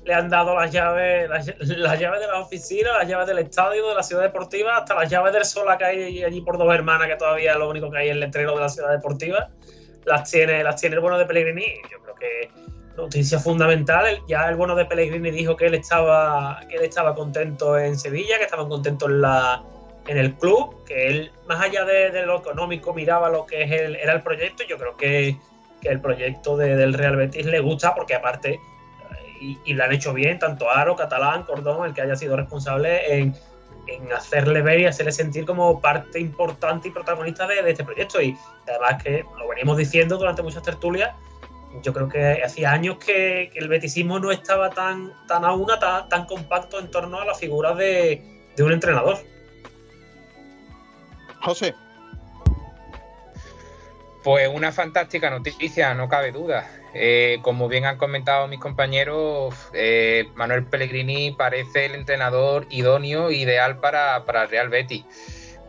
le han dado las llaves, las, llaves de la oficina, las llaves del estadio, de la ciudad deportiva, hasta las llaves del Sola que hay allí por dos hermanas, que todavía es lo único que hay en el entreno de la ciudad deportiva. Las tiene, las tiene el bueno de Pellegrini. Yo creo que noticia fundamental. Ya el bueno de Pellegrini dijo que él estaba, que él estaba contento en Sevilla, que estaban contentos en la en el club, que él, más allá de, lo económico, miraba lo que es el, era el proyecto. Yo creo que, que el proyecto del Real Betis le gusta porque aparte y, lo han hecho bien, tanto Aro, Catalán, Cordón, el que haya sido responsable en, hacerle ver y hacerle sentir como parte importante y protagonista de, este proyecto. Y además que lo venimos diciendo durante muchas tertulias, yo creo que hacía años que, el betisismo no estaba tan, tan a una, tan, compacto en torno a la figura de, de un entrenador. José. Pues una fantástica noticia, no cabe duda. Eh, como bien han comentado mis compañeros, eh, Manuel Pellegrini parece el entrenador idóneo, ideal para, para el Real Betis.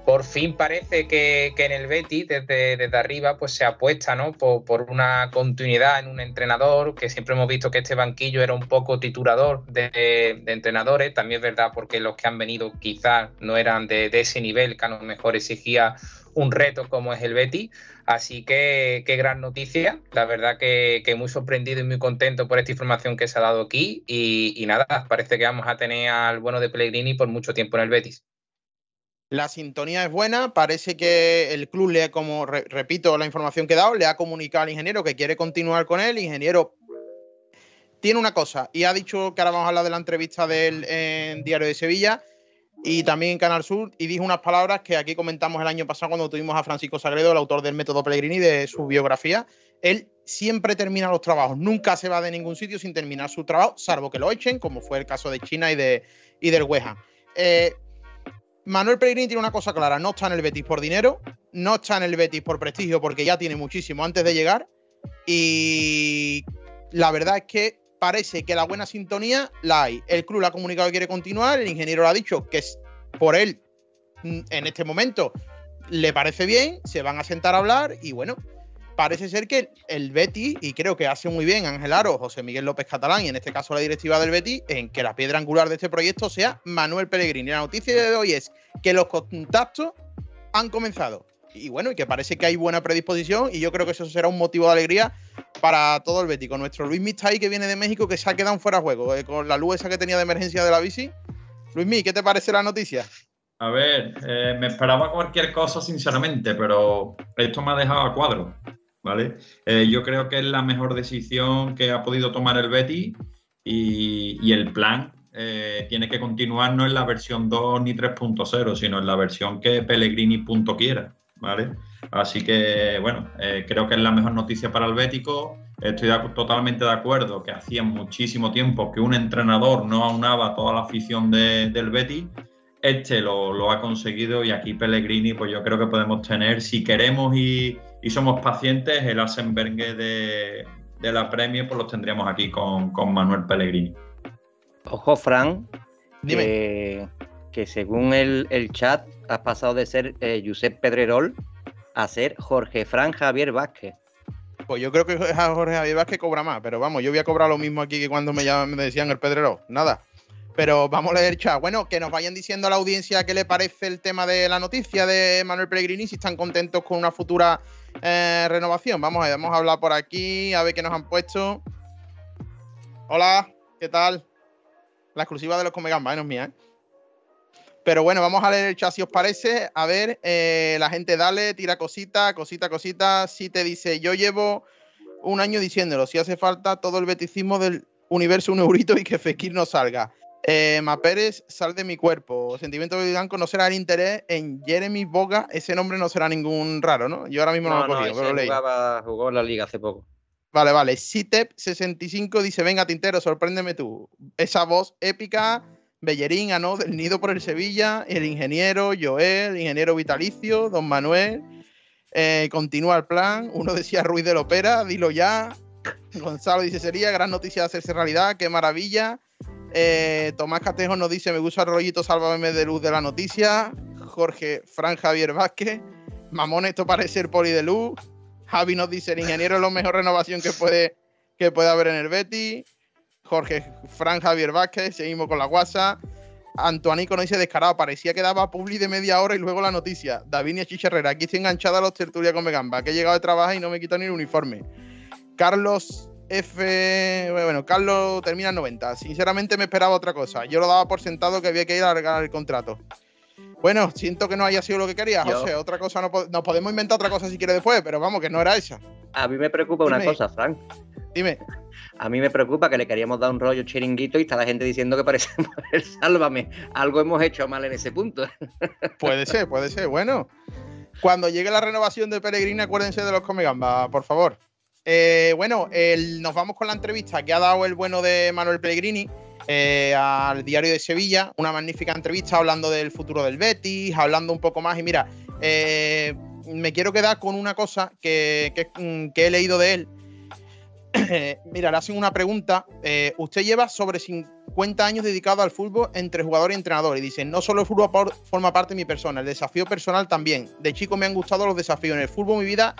Por fin parece que, en el Betis, desde, desde, arriba, pues se apuesta ¿no? Por, una continuidad en un entrenador, que siempre hemos visto que este banquillo era un poco titulador de, entrenadores. También es verdad porque los que han venido quizás no eran de, de ese nivel que a lo mejor exigía un reto como es el Betty. Así que qué gran noticia. La verdad que, muy sorprendido y muy contento por esta información que se ha dado aquí. Y, nada, parece que vamos a tener al bueno de Pellegrini por mucho tiempo en el Betis. La sintonía es buena, parece que el club le, como repito la información que he dado, le ha comunicado al ingeniero que quiere continuar con él. Ingeniero tiene una cosa, y ha dicho que ahora vamos a hablar de la entrevista del Diario de Sevilla, y también en Canal Sur, y dijo unas palabras que aquí comentamos el año pasado cuando tuvimos a Francisco Sagredo, el autor del método Pellegrini, de su biografía. Él siempre termina los trabajos, nunca se va de ningún sitio sin terminar su trabajo, salvo que lo echen, como fue el caso de China y, de, y del Weja. Eh, Manuel Pellegrini tiene una cosa clara, no está en el Betis por dinero, no está en el Betis por prestigio, porque ya tiene muchísimo antes de llegar, y la verdad es que parece que la buena sintonía la hay. El club la ha comunicado que quiere continuar, el ingeniero lo ha dicho que es por él mm, en este momento le parece bien, se van a sentar a hablar y bueno, parece ser que el Betty, y creo que hace muy bien Ángel Aro, José Miguel López Catalán y en este caso la directiva del Betty, en que la piedra angular de este proyecto sea Manuel Pellegrini. La noticia de hoy es que los contactos han comenzado y bueno, y que parece que hay buena predisposición y yo creo que eso será un motivo de alegría para todo el Betis. Con nuestro Luis Mistay que viene de México que se ha quedado fuera de juego, eh, con la luz esa que tenía de emergencia de la bici. Luis ¿qué te parece la noticia? A ver, eh, me esperaba cualquier cosa sinceramente, pero esto me ha dejado a cuadro, ¿vale? Eh, yo creo que es la mejor decisión que ha podido tomar el Betis y, y el plan tiene que continuar no en la versión 2 ni 3.0, sino en la versión que Pellegrini punto quiera. ¿vale? Así que, bueno, eh, creo que es la mejor noticia para el Bético. Estoy totalmente de acuerdo que hacía muchísimo tiempo que un entrenador no aunaba toda la afición del Betis. Este lo, ha conseguido y aquí Pellegrini, pues yo creo que podemos tener, si queremos y, somos pacientes, el Asenbergue de, de la Premier, pues los tendríamos aquí con, Manuel Pellegrini. Ojo, Fran, Dime que según el, chat has pasado de ser eh, Josep Pedrerol a ser Jorge Fran Javier Vázquez. Pues yo creo que Jorge Javier Vázquez cobra más, pero vamos, yo voy a cobrar lo mismo aquí que cuando me, me decían el Pedrerol. Nada. Pero vamos a leer chat. Bueno, que nos vayan diciendo a la audiencia qué le parece el tema de la noticia de Manuel Pellegrini, si están contentos con una futura eh, renovación. Vamos a vamos a hablar por aquí, a ver qué nos han puesto. Hola, ¿qué tal? La exclusiva de los Comegamba, no es mía, ¿eh? Pero bueno, vamos a leer el chat si os parece. A ver, eh, la gente dale, tira cosita, cosita, cosita. Si te dice, yo llevo un año diciéndolo, si hace falta todo el beticismo del universo un eurito y que Fekir no salga. Eh, Pérez, sal de mi cuerpo. Sentimiento de blanco no será el interés en Jeremy Boga. Ese nombre no será ningún raro, ¿no? Yo ahora mismo no, lo he cogido, pero lo Jugaba, jugó en la liga hace poco. Vale, vale. Citep65 dice, venga, Tintero, sorpréndeme tú. Esa voz épica, Bellerín, ¿no? Del nido por el Sevilla, el ingeniero Joel, el ingeniero vitalicio, don Manuel. Eh, continúa el plan. Uno decía Ruiz de Lopera, dilo ya. Gonzalo dice, sería gran noticia hacerse realidad, qué maravilla. Eh, Tomás Catejo nos dice, me gusta el rollito, sálvame de luz de la noticia. Jorge Fran Javier Vázquez. Mamón, esto parece el poli de luz. Javi nos dice, el ingeniero es la mejor renovación que puede, que puede haber en el Betty. Jorge Fran Javier Vázquez, seguimos con la guasa. Antoanico nos dice descarado, parecía que daba publi de media hora y luego la noticia. Davinia Chicharrera, aquí estoy enganchada a los tertulias con Megamba, que he llegado de trabajar y no me quito ni el uniforme. Carlos F. Bueno, Carlos termina en 90. Sinceramente me esperaba otra cosa. Yo lo daba por sentado que había que ir a alargar el contrato. Bueno, siento que no haya sido lo que quería, José. Otra cosa, no nos podemos inventar otra cosa si quiere después, pero vamos, que no era esa. A mí me preocupa una cosa, Frank. Dime. A mí me preocupa que le queríamos dar un rollo chiringuito y está la gente diciendo que parecemos el sálvame. Algo hemos hecho mal en ese punto. Puede ser, puede ser. Bueno, cuando llegue la renovación de Pellegrini, acuérdense de los Comegamba, por favor. Eh, bueno, nos vamos con la entrevista que ha dado el bueno de Manuel Pellegrini eh, al diario de Sevilla. Una magnífica entrevista hablando del futuro del Betis, hablando un poco más. Y mira, eh, me quiero quedar con una cosa que, he leído de él. mira, le hacen una pregunta. usted lleva sobre 50 años dedicado al fútbol entre jugador y entrenador. Y dice, no solo el fútbol forma parte de mi persona, el desafío personal también. De chico me han gustado los desafíos. En el fútbol mi vida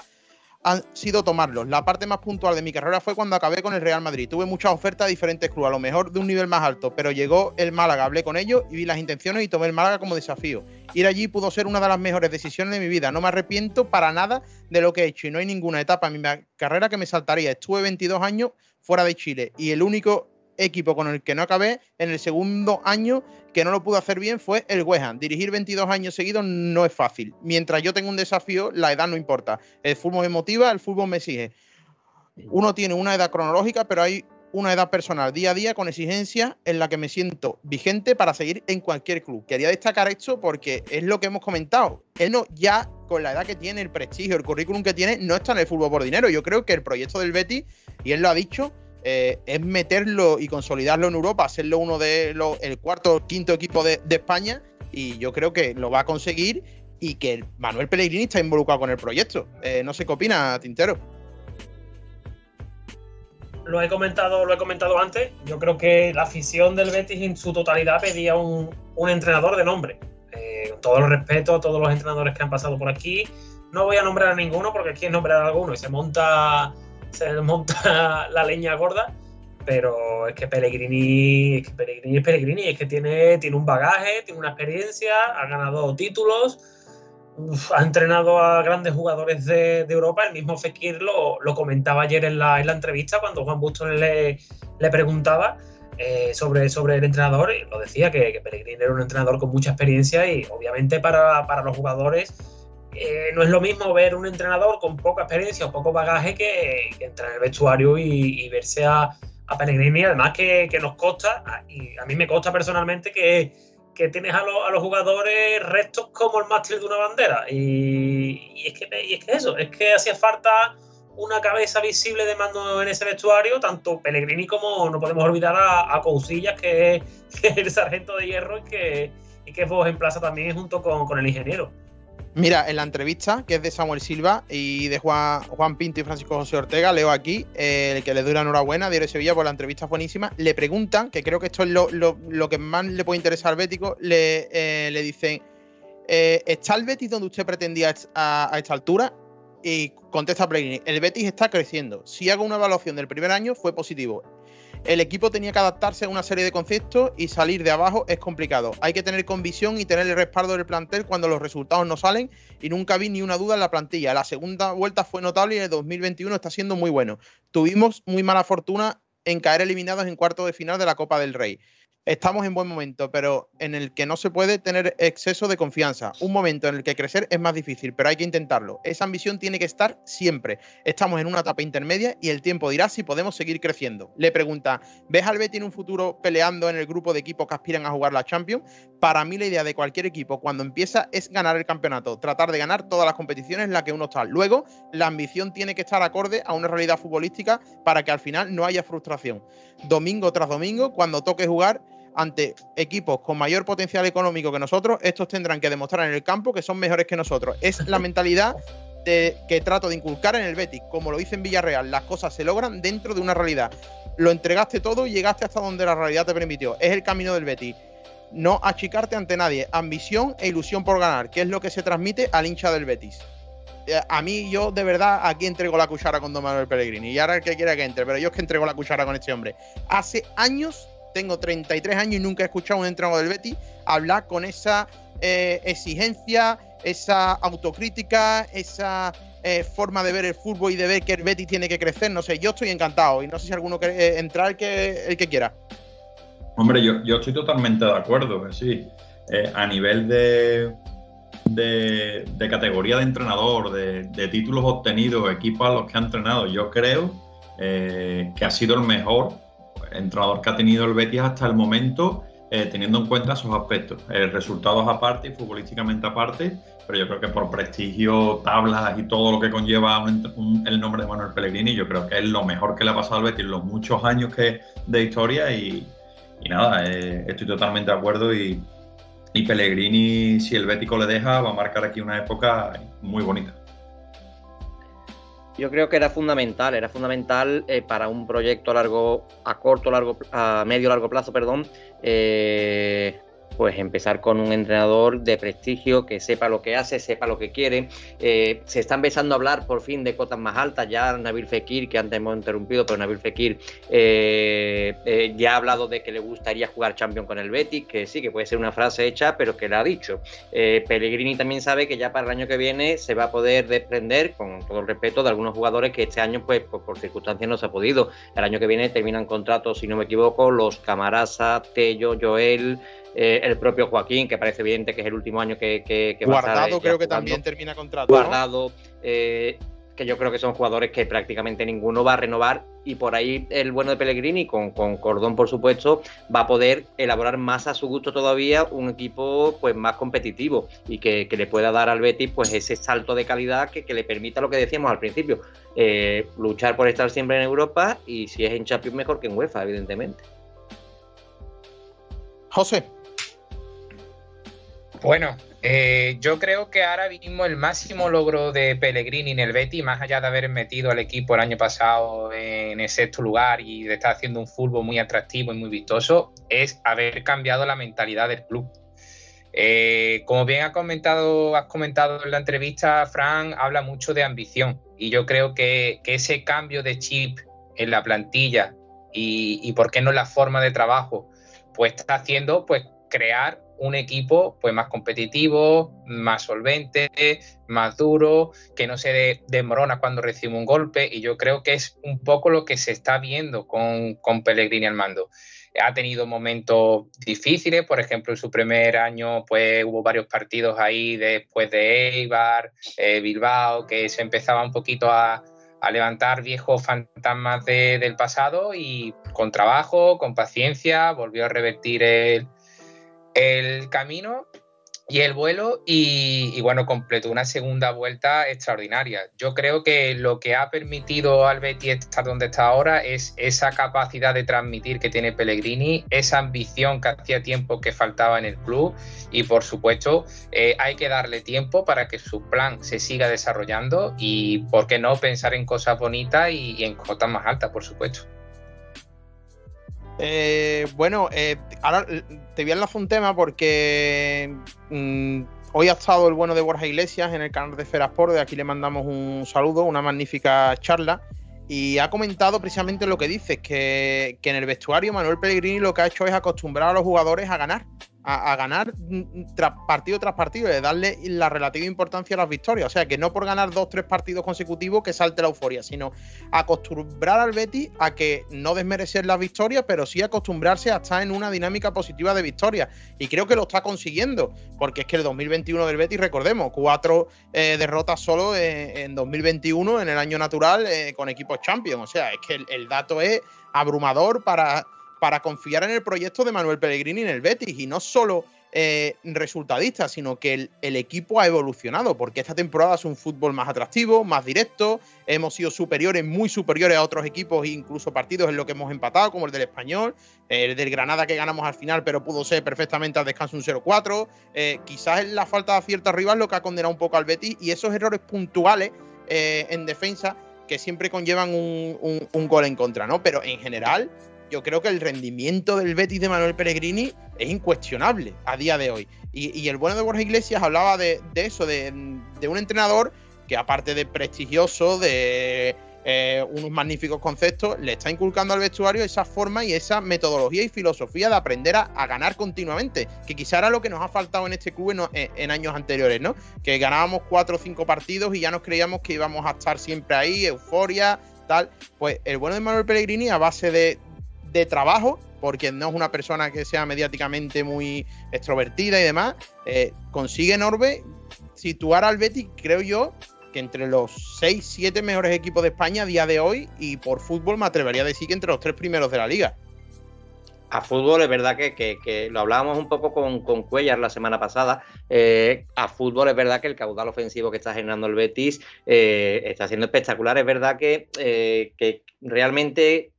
han sido tomarlos. La parte más puntual de mi carrera fue cuando acabé con el Real Madrid. Tuve muchas ofertas de diferentes clubes, a lo mejor de un nivel más alto, pero llegó el Málaga, hablé con ellos y vi las intenciones y tomé el Málaga como desafío. Ir allí pudo ser una de las mejores decisiones de mi vida. No me arrepiento para nada de lo que he hecho y no hay ninguna etapa en mi carrera que me saltaría. Estuve 22 años fuera de Chile y el único equipo con el que no acabé en el segundo año que no lo pudo hacer bien fue el West Dirigir 22 años seguidos no es fácil. Mientras yo tengo un desafío, la edad no importa. El fútbol me motiva, el fútbol me exige. Uno tiene una edad cronológica, pero hay una edad personal día a día con exigencia en la que me siento vigente para seguir en cualquier club. Quería destacar esto porque es lo que hemos comentado. Él no, ya con la edad que tiene, el prestigio, el currículum que tiene, no está en el fútbol por dinero. Yo creo que el proyecto del Betty, y él lo ha dicho, eh, es meterlo y consolidarlo en Europa, hacerlo uno de los, el cuarto o quinto equipo de, España, y yo creo que lo va a conseguir y que Manuel Pellegrini está involucrado con el proyecto. Eh, no sé qué opina, Tintero. Lo he comentado, lo he comentado antes. Yo creo que la afición del Betis en su totalidad pedía un, entrenador de nombre. Eh, todo el respeto a todos los entrenadores que han pasado por aquí. No voy a nombrar a ninguno porque aquí es nombrar a alguno y se monta se monta la leña gorda, pero es que Pellegrini, es que Pellegrini es Pellegrini, es que tiene, tiene un bagaje, tiene una experiencia, ha ganado títulos, ha entrenado a grandes jugadores de, Europa. El mismo Fekir lo, lo comentaba ayer en la, en la, entrevista cuando Juan Bustos le, le preguntaba. Eh, sobre, sobre el entrenador, y lo decía que, Pellegrini era un entrenador con mucha experiencia y obviamente para, para los jugadores eh, no es lo mismo ver un entrenador con poca experiencia o poco bagaje que, entrar en el vestuario y, verse a, a, Pellegrini. Además que, nos consta, y a mí me consta personalmente que, tienes a, los jugadores restos como el mástil de una bandera. Y, es que, es que eso, es que hacía falta una cabeza visible de mando en ese vestuario, tanto Pellegrini como no podemos olvidar a, a Cousillas, que, es el sargento de hierro y que, y que vos en plaza también junto con el ingeniero. Mira, en la entrevista, que es de Samuel Silva y de Juan, Juan Pinto y Francisco José Ortega, leo aquí, eh, el que le doy la enhorabuena, Diario Sevilla, por la entrevista buenísima, le preguntan, que creo que esto es lo, que más le puede interesar al Bético, le, eh, le dicen, eh, ¿está el Betis donde usted pretendía a, a esta altura? Y contesta Pellegrini, el Betis está creciendo. Si hago una evaluación del primer año, fue positivo. El equipo tenía que adaptarse a una serie de conceptos y salir de abajo es complicado. Hay que tener convicción y tener el respaldo del plantel cuando los resultados no salen y nunca vi ni una duda en la plantilla. La segunda vuelta fue notable y el 2021 está siendo muy bueno. Tuvimos muy mala fortuna en caer eliminados en cuarto de final de la Copa del Rey. Estamos en buen momento, pero en el que no se puede tener exceso de confianza. Un momento en el que crecer es más difícil, pero hay que intentarlo. Esa ambición tiene que estar siempre. Estamos en una etapa intermedia y el tiempo dirá si podemos seguir creciendo. Le pregunta, ¿ves al Betis en un futuro peleando en el grupo de equipos que aspiran a jugar la Champions? Para mí la idea de cualquier equipo cuando empieza es ganar el campeonato, tratar de ganar todas las competiciones en las que uno está. Luego, la ambición tiene que estar acorde a una realidad futbolística para que al final no haya frustración. Domingo tras domingo, cuando toque jugar, ante equipos con mayor potencial económico que nosotros, estos tendrán que demostrar en el campo que son mejores que nosotros. Es la mentalidad que trato de inculcar en el Betis. Como lo hice en Villarreal, las cosas se logran dentro de una realidad. Lo entregaste todo y llegaste hasta donde la realidad te permitió. Es el camino del Betis. No achicarte ante nadie. Ambición e ilusión por ganar, que es lo que se transmite al hincha del Betis. Eh, a mí, yo de verdad, aquí entrego la cuchara con Don Manuel Pellegrini. Y ahora el que quiera que entre, pero yo es que entrego la cuchara con este hombre. Hace años tengo 33 años y nunca he escuchado a un entrenador del Betis hablar con esa eh, exigencia, esa autocrítica, esa eh, forma de ver el fútbol y de ver que el Betis tiene que crecer. No sé, yo estoy encantado y no sé si alguno quiere eh, entrar el que, el que quiera. Hombre, yo, yo estoy totalmente de acuerdo, sí. a nivel de, de, categoría de entrenador, de, de, títulos obtenidos, equipos a los que ha entrenado, yo creo que ha sido el mejor entrenador que ha tenido el Betis hasta el momento, eh, teniendo en cuenta esos aspectos. Eh, resultados aparte y futbolísticamente aparte, pero yo creo que por prestigio, tablas y todo lo que conlleva el nombre de Manuel Pellegrini, yo creo que es lo mejor que le ha pasado al Betis en los muchos años que, de historia y, nada, eh, estoy totalmente de acuerdo y, y Pellegrini, si el Bético le deja, va a marcar aquí una época muy bonita. Yo creo que era fundamental, era fundamental eh, para un proyecto a largo, a corto, largo, a medio largo plazo, perdón, eh, pues empezar con un entrenador de prestigio que sepa lo que hace, sepa lo que quiere. Eh, se está empezando a hablar por fin de cotas más altas. Ya Nabil Fekir, que antes hemos interrumpido, pero Nabil Fekir eh, eh, ya ha hablado de que le gustaría jugar Champions con el Betis, que sí, que puede ser una frase hecha, pero que la ha dicho. Pellegrini también sabe que ya para el año que viene se va a poder desprender, con todo el respeto, de algunos jugadores que este año, pues por, por circunstancias no se ha podido. El año que viene terminan contratos, si no me equivoco, los Camarasa, Tello, Joel. Eh, el propio Joaquín, que parece evidente que es el último año que, que, va a estar. Guardado creo que también termina contrato. Guardado, eh, que yo creo que son jugadores que prácticamente ninguno va a renovar y por ahí el bueno de Pellegrini, con, con Cordón por supuesto, va a poder elaborar más a su gusto todavía un equipo pues más competitivo y que, le pueda dar al Betis pues ese salto de calidad que, le permita lo que decíamos al principio, eh, luchar por estar siempre en Europa y si es en Champions mejor que en UEFA, evidentemente. José. Bueno, eh, yo creo que ahora mismo el máximo logro de Pellegrini en el Betty, más allá de haber metido al equipo el año pasado en el sexto lugar y de estar haciendo un fútbol muy atractivo y muy vistoso, es haber cambiado la mentalidad del club. Eh, como bien ha comentado, has comentado en la entrevista, Fran habla mucho de ambición y yo creo que, ese cambio de chip en la plantilla y, y por qué no la forma de trabajo, pues está haciendo pues crear un equipo pues más competitivo, más solvente, más duro, que no se demorona cuando recibe un golpe y yo creo que es un poco lo que se está viendo con, con Pellegrini al mando. Ha tenido momentos difíciles, por ejemplo, en su primer año pues hubo varios partidos ahí después de Eibar, eh, Bilbao, que se empezaba un poquito a, a levantar viejos fantasmas del pasado y con trabajo, con paciencia, volvió a revertir el, el camino y el vuelo y, bueno, completó una segunda vuelta extraordinaria. Yo creo que lo que ha permitido al Betis estar donde está ahora es esa capacidad de transmitir que tiene Pellegrini, esa ambición que hacía tiempo que faltaba en el club y por supuesto eh, hay que darle tiempo para que su plan se siga desarrollando y por qué no pensar en cosas bonitas y, y en cotas más altas, por supuesto. Eh, bueno, eh, ahora te voy a enlazar un tema porque mm, hoy ha estado el bueno de Borja Iglesias en el canal de Ferasport, de aquí le mandamos un saludo, una magnífica charla, y ha comentado precisamente lo que dices, que, que en el vestuario Manuel Pellegrini lo que ha hecho es acostumbrar a los jugadores a ganar. A, ganar mm, partido tras partido, de darle la relativa importancia a las victorias. O sea, que no por ganar dos, tres partidos consecutivos que salte la euforia, sino acostumbrar al Betis a que no desmerecer las victorias, pero sí acostumbrarse a estar en una dinámica positiva de victorias. Y creo que lo está consiguiendo, porque es que el 2021 del Betis, recordemos, cuatro eh, derrotas solo en, 2021, en el año natural, eh, con equipos champions. O sea, es que el dato es abrumador para para confiar en el proyecto de Manuel Pellegrini en el Betis y no solo eh, resultadista, sino que el, equipo ha evolucionado, porque esta temporada es un fútbol más atractivo, más directo, hemos sido superiores, muy superiores a otros equipos, incluso partidos en los que hemos empatado, como el del Español, el del Granada que ganamos al final, pero pudo ser perfectamente al descanso un 0-4, eh, quizás la falta de acierto arriba es lo que ha condenado un poco al Betis y esos errores puntuales eh, en defensa que siempre conllevan un, un, gol en contra, ¿no? Pero en general, yo creo que el rendimiento del Betis de Manuel Pellegrini es incuestionable a día de hoy. Y, el bueno de Borja Iglesias hablaba de, eso, de, un entrenador que aparte de prestigioso, de eh, unos magníficos conceptos, le está inculcando al vestuario esa forma y esa metodología y filosofía de aprender a, ganar continuamente, que quizá era lo que nos ha faltado en este club en, años anteriores, ¿no? Que ganábamos cuatro o cinco partidos y ya nos creíamos que íbamos a estar siempre ahí, euforia, tal. Pues el bueno de Manuel Pellegrini, a base de, de trabajo, porque no es una persona que sea mediáticamente muy extrovertida y demás, eh, consigue Norbe situar al Betis, creo yo, que entre los 6, 7 mejores equipos de España a día de hoy y por fútbol me atrevería a decir que entre los tres primeros de la liga. A fútbol es verdad que, lo hablábamos un poco con, con Cuellar la semana pasada. Eh, a fútbol es verdad que el caudal ofensivo que está generando el Betis eh, está siendo espectacular. Es verdad que, que realmente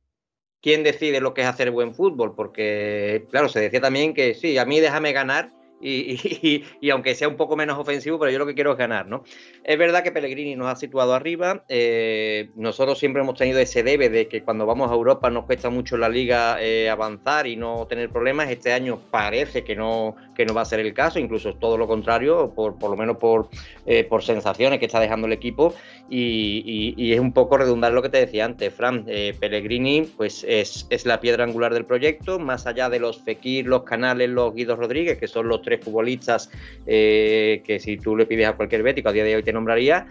quién decide lo que es hacer buen fútbol, porque, claro, se decía también que sí, a mí déjame ganar y, aunque sea un poco menos ofensivo, pero yo lo que quiero es ganar, ¿no? Es verdad que Pellegrini nos ha situado arriba, eh, nosotros siempre hemos tenido ese debe de que cuando vamos a Europa nos cuesta mucho la liga eh, avanzar y no tener problemas, este año parece que no, que no va a ser el caso, incluso todo lo contrario, por, por lo menos por, eh, por sensaciones que está dejando el equipo y, es un poco redundar lo que te decía antes, Fran, Pellegrini pues es, es la piedra angular del proyecto, más allá de los Fekir, los Canales, los Guido Rodríguez, que son los tres futbolistas eh, que si tú le pides a cualquier bético a día de hoy te nombraría,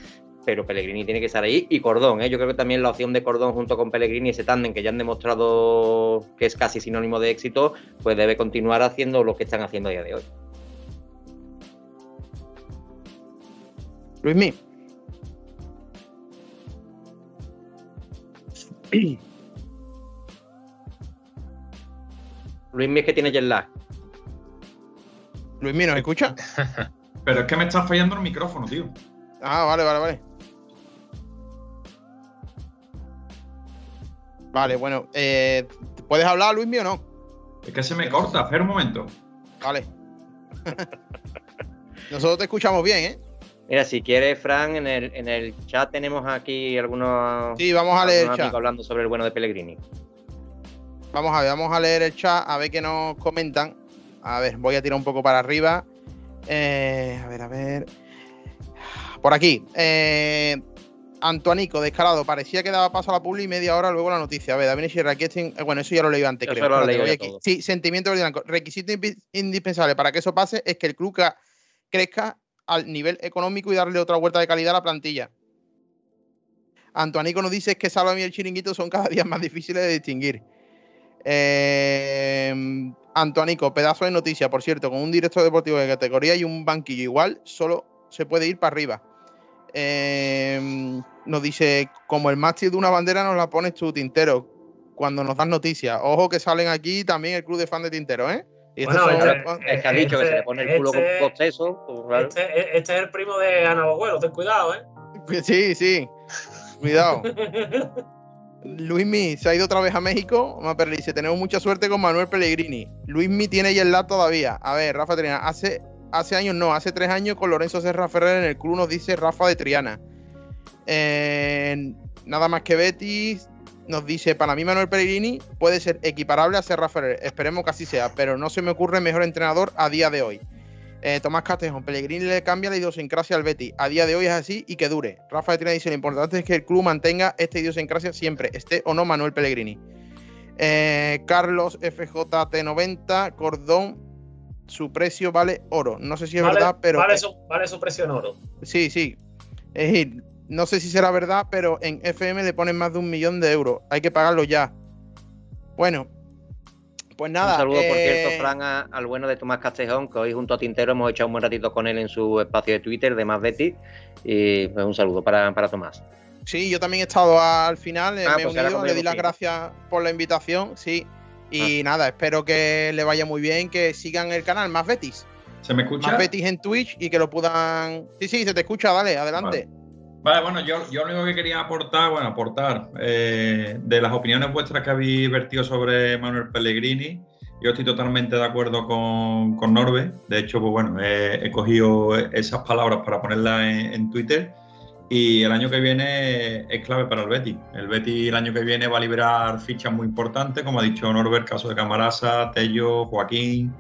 pero Pellegrini tiene que estar ahí y Cordón, ¿eh? yo creo que también la opción de Cordón junto con Pellegrini, ese tándem que ya han demostrado que es casi sinónimo de éxito, pues debe continuar haciendo lo que están haciendo a día de hoy. Luismi. Luismi es que tiene jet lag. Luis ¿nos escucha? Pero es que me está fallando el micrófono, tío. Ah, vale, vale, vale. Vale, bueno. Eh, ¿Puedes hablar, Luis mío, o no? Es que se me corta. Espera un momento. Vale. Nosotros te escuchamos bien, ¿eh? Mira, si quieres, Fran, en el, en el chat tenemos aquí algunos. Sí, vamos a leer el chat. hablando sobre el bueno de Pellegrini. Vamos a ver, vamos a leer el chat, a ver qué nos comentan. A ver, voy a tirar un poco para arriba. Eh, a ver, a ver. Por aquí. Eh, Antoanico, descarado. Parecía que daba paso a la publi y media hora luego la noticia. A ver, David aquí eh, bueno, eso ya lo leí antes, creo. Lo aquí. Sí, sentimiento blanco. Requisito indispensable para que eso pase es que el club crezca al nivel económico y darle otra vuelta de calidad a la plantilla. Antoanico nos dice que Salva y el chiringuito son cada día más difíciles de distinguir. Eh, Antoanico, pedazo de noticia, por cierto, con un director deportivo de categoría y un banquillo igual, solo se puede ir para arriba. Em, nos dice, como el mástil de una bandera nos la pones tú, Tintero, cuando nos das noticias. Ojo que salen aquí también el club de fan de Tintero, ¿eh? Bueno, este, es que ha dicho que se le pone el culo este, con costeso. Pues, este, este, es el primo de Ana Boguero, ten cuidado, ¿eh? Sí, sí. Cuidado. Luismi se ha ido otra vez a México. Pero dice: Tenemos mucha suerte con Manuel Pellegrini. Luismi tiene ya el lado todavía. A ver, Rafa Triana, hace, hace años no, hace tres años con Lorenzo Serra Ferrer en el club nos dice Rafa de Triana. Eh, nada más que Betis nos dice: Para mí, Manuel Pellegrini puede ser equiparable a Serra Ferrer. Esperemos que así sea, pero no se me ocurre mejor entrenador a día de hoy. Eh, Tomás Castejón, Pellegrini le cambia la idiosincrasia al Betty. A día de hoy es así y que dure. Rafa de Trina dice: Lo importante es que el club mantenga esta idiosincrasia siempre, esté o no Manuel Pellegrini. Eh, Carlos FJT90, Cordón. su precio vale oro. No sé si es Vale- verdad, pero. Vale su, vale su precio en oro. Sí, sí. Es decir, no sé si será verdad, pero en FM le ponen más de un millón de euros. Hay que pagarlo ya. Bueno, pues nada. un saludo, por eh, cierto, Fran, a- al bueno de Tomás Castejón, que hoy junto a Tintero hemos echado un buen ratito con él en su espacio de Twitter de Más Betty. Y pues, un saludo para, para Tomás. Sí, yo también he estado al final, eh, Ah, me he pues unido, le di las sí. gracias por la invitación, sí. Y Ah. nada, espero que le vaya muy bien, que sigan el canal Más Betis. ¿Se me escucha? Más Betis en Twitch y que lo puedan. Sí, sí, se te escucha, dale, adelante. Vale, bueno, yo, yo lo único que quería aportar, bueno, aportar eh, de las opiniones vuestras que habéis vertido sobre Manuel Pellegrini, yo estoy totalmente de acuerdo con, con Norbe. De hecho, pues bueno, he, cogido esas palabras para ponerlas en, Twitter. Y el año que viene es clave para el Betis. El Betis el año que viene va a liberar fichas muy importantes, como ha dicho Norbert, caso de Camarasa, Tello, Joaquín.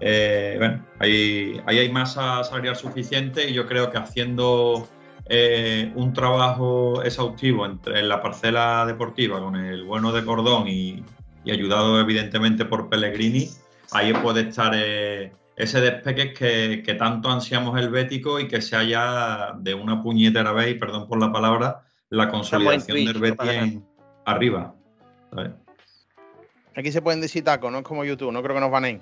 Eh, bueno, ahí, ahí hay masa salarial suficiente y yo creo que haciendo eh, un trabajo exhaustivo entre en la parcela deportiva con el bueno de Cordón y, y ayudado evidentemente por Pellegrini, ahí puede estar eh, ese despegue que, que tanto ansiamos el Bético y que se haya de una puñetera vez, y perdón por la palabra, la consolidación del Betis en- arriba. ¿sabes? Aquí se pueden decir tacos, no es como YouTube, no creo que nos baneen.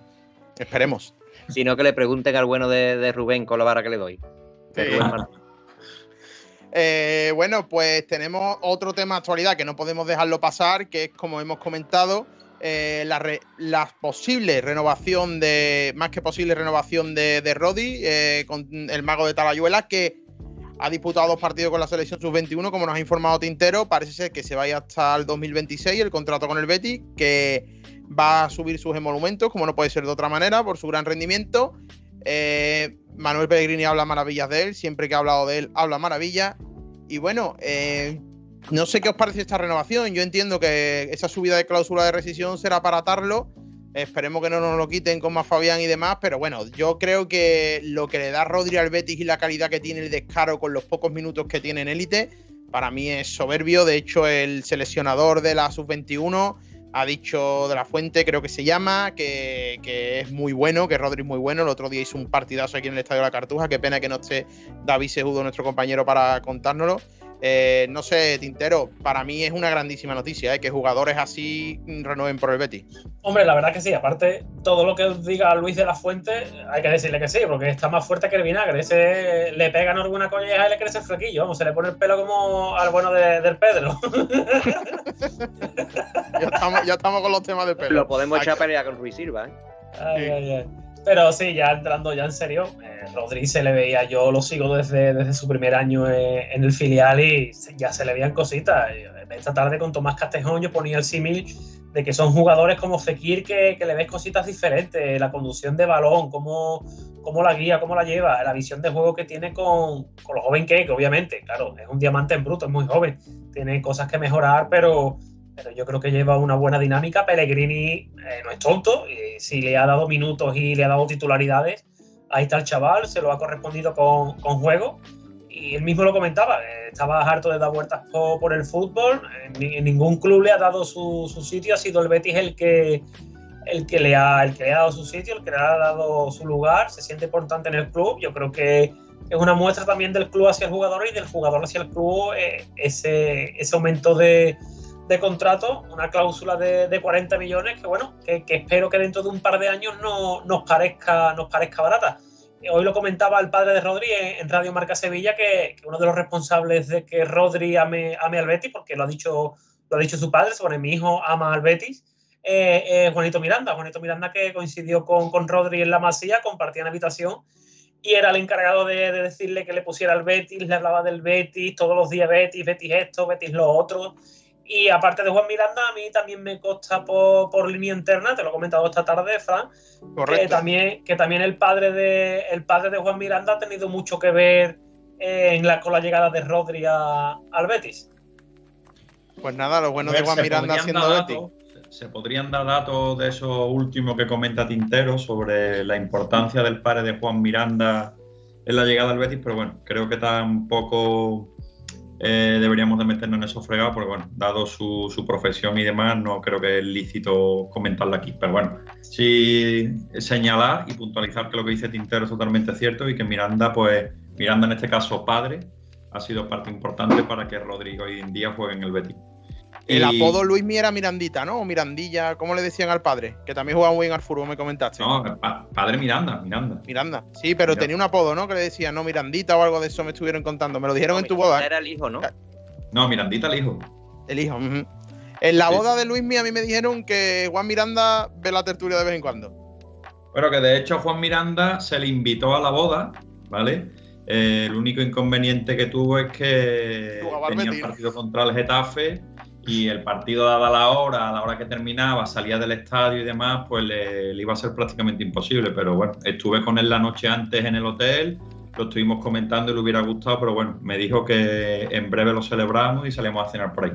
Esperemos. Sino que le pregunten al bueno de, de Rubén con la vara que le doy. Sí. Eh, bueno, pues tenemos otro tema de actualidad que no podemos dejarlo pasar, que es como hemos comentado, eh, la, posible renovación de, más que posible renovación de, de Rodi eh, con el mago de Talayuela, que ha disputado dos partidos con la selección sub-21, como nos ha informado Tintero, parece ser que se vaya hasta el 2026 el contrato con el Betis, que va a subir sus emolumentos, como no puede ser de otra manera, por su gran rendimiento. Eh, Manuel Pellegrini habla maravillas de él, siempre que ha hablado de él habla maravillas. Y bueno, eh, no sé qué os parece esta renovación. Yo entiendo que esa subida de cláusula de rescisión será para atarlo. Esperemos que no nos lo quiten con más Fabián y demás, pero bueno, yo creo que lo que le da Rodri al Betis y la calidad que tiene el descaro con los pocos minutos que tiene en élite, para mí es soberbio. De hecho, el seleccionador de la sub-21 ha dicho de la fuente, creo que se llama, que, que es muy bueno, que Rodri es muy bueno. El otro día hizo un partidazo aquí en el Estadio de la Cartuja. Qué pena que no esté David Sejudo, nuestro compañero, para contárnoslo. Eh, no sé, Tintero, para mí es una grandísima noticia, ¿eh? que jugadores así renueven por el Betis. Hombre, la verdad que sí. Aparte, todo lo que os diga Luis de la Fuente, hay que decirle que sí, porque está más fuerte que el vinagre. Ese le pegan alguna colleja y le crece el flequillo. Vamos, se le pone el pelo como al bueno de- del Pedro. Ya estamos, ya estamos con los temas de pelo. Lo podemos echar a Aquí- pelea con Ruiz Silva, ¿eh? Ay, Sí. ay, ay. Pero sí, ya entrando ya en serio, eh, se le veía, yo lo sigo desde, desde su primer año eh, en el filial y se- ya se le veían cositas. Eh, Esta tarde con Tomás Castejón yo ponía el símil de que son jugadores como Fekir que, que le ves cositas diferentes, la conducción de balón, cómo, cómo la guía, cómo la lleva, la visión de juego que tiene con, con lo joven que es, que obviamente, claro, es un diamante en bruto, es muy joven, tiene cosas que mejorar, pero pero yo creo que lleva una buena dinámica. Pellegrini eh, no es tonto, y si le ha dado minutos y le ha dado titularidades, ahí está el chaval, se lo ha correspondido con, con juego. Y él mismo lo comentaba, eh, estaba harto de dar vueltas po- por, el fútbol, en, en ningún club le ha dado su, su sitio, ha sido el Betis el que, el, que le ha, el que le ha dado su sitio, el que le ha dado su lugar, se siente importante en el club. Yo creo que es una muestra también del club hacia el jugador y del jugador hacia el club eh, ese, ese aumento de, de contrato, una cláusula de, de 40 millones que bueno, que, que espero que dentro de un par de años no, nos, parezca, nos parezca barata. Eh, Hoy lo comentaba el padre de Rodri en, Radio Marca Sevilla que, que uno de los responsables de que Rodri ame, ame al Betis, porque lo ha dicho, lo ha dicho su padre, sobre mi hijo ama al Betis, eh, eh, Juanito Miranda. Juanito Miranda que coincidió con, con Rodri en la Masía, compartían habitación y era el encargado de, de decirle que le pusiera al Betis, le hablaba del Betis, todos los días Betis, Betis esto, Betis lo otro. Y aparte de Juan Miranda, a mí también me consta por, por línea interna, te lo he comentado esta tarde, Fran, que también, que también el, padre de, el padre de Juan Miranda ha tenido mucho que ver eh, en la, con la llegada de Rodri a- al Betis. Pues nada, lo bueno de Juan Miranda haciendo Betis. datos- Se podrían dar datos de eso último que comenta Tintero sobre la importancia del padre de Juan Miranda en la llegada al Betis, pero bueno, creo que tampoco eh, deberíamos de meternos en esos fregados, porque bueno, dado su, su, profesión y demás, no creo que es lícito comentarla aquí. Pero bueno, sí señalar y puntualizar que lo que dice Tintero es totalmente cierto y que Miranda, pues, Miranda en este caso padre, ha sido parte importante para que Rodrigo hoy en día juegue en el Betis. El apodo Luis Mi era Mirandita, ¿no? O Mirandilla, ¿cómo le decían al padre? Que también jugaba muy bien al fútbol, me comentaste. No, padre Miranda, Miranda. Miranda, sí, pero tenía un apodo, ¿no? Que le decían, no, Mirandita o algo de eso me estuvieron contando. Me lo dijeron en tu boda. Era el hijo, ¿no? No, Mirandita el hijo. El hijo. En la boda de Luis Mi a mí me dijeron que Juan Miranda ve la tertulia de vez en cuando. Bueno, que de hecho Juan Miranda se le invitó a la boda, ¿vale? Eh, el único inconveniente que tuvo es que tenía un partido contra el Getafe y el partido dada la hora, a la hora que terminaba, salía del estadio y demás, pues le, iba a ser prácticamente imposible. Pero bueno, estuve con él la noche antes en el hotel, lo estuvimos comentando y le hubiera gustado, pero bueno, me dijo que en breve lo celebramos y salimos a cenar por ahí.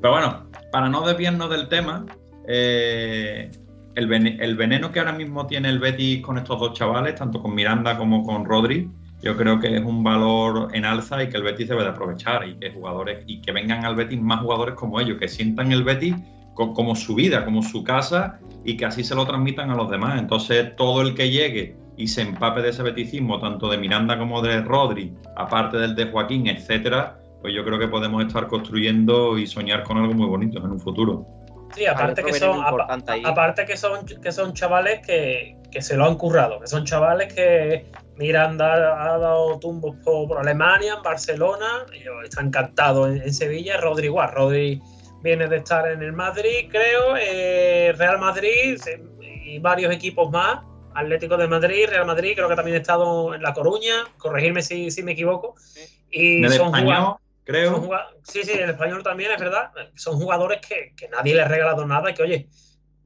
Pero bueno, para no desviarnos del tema, eh, el, el veneno que ahora mismo tiene el Betis con estos dos chavales, tanto con Miranda como con Rodri, yo creo que es un valor en alza y que el Betis debe de aprovechar y que jugadores y que vengan al Betis más jugadores como ellos, que sientan el Betis como su vida, como su casa y que así se lo transmitan a los demás. Entonces, todo el que llegue y se empape de ese beticismo, tanto de Miranda como de Rodri, aparte del de Joaquín, etcétera, pues yo creo que podemos estar construyendo y soñar con algo muy bonito en un futuro. Sí, aparte que son, aparte que son que son chavales que, que se lo han currado, que son chavales que Miranda ha dado tumbos por, Alemania, en Barcelona, ellos están encantados en, Sevilla, Rodri igual, Rodri viene de estar en el Madrid, creo, eh, Real Madrid y varios equipos más, Atlético de Madrid, Real Madrid, creo que también ha estado en La Coruña, corregirme si, me equivoco. Y en el español, creo. sí, sí, en el español también, es verdad. Son jugadores que, que nadie les ha regalado nada, que oye,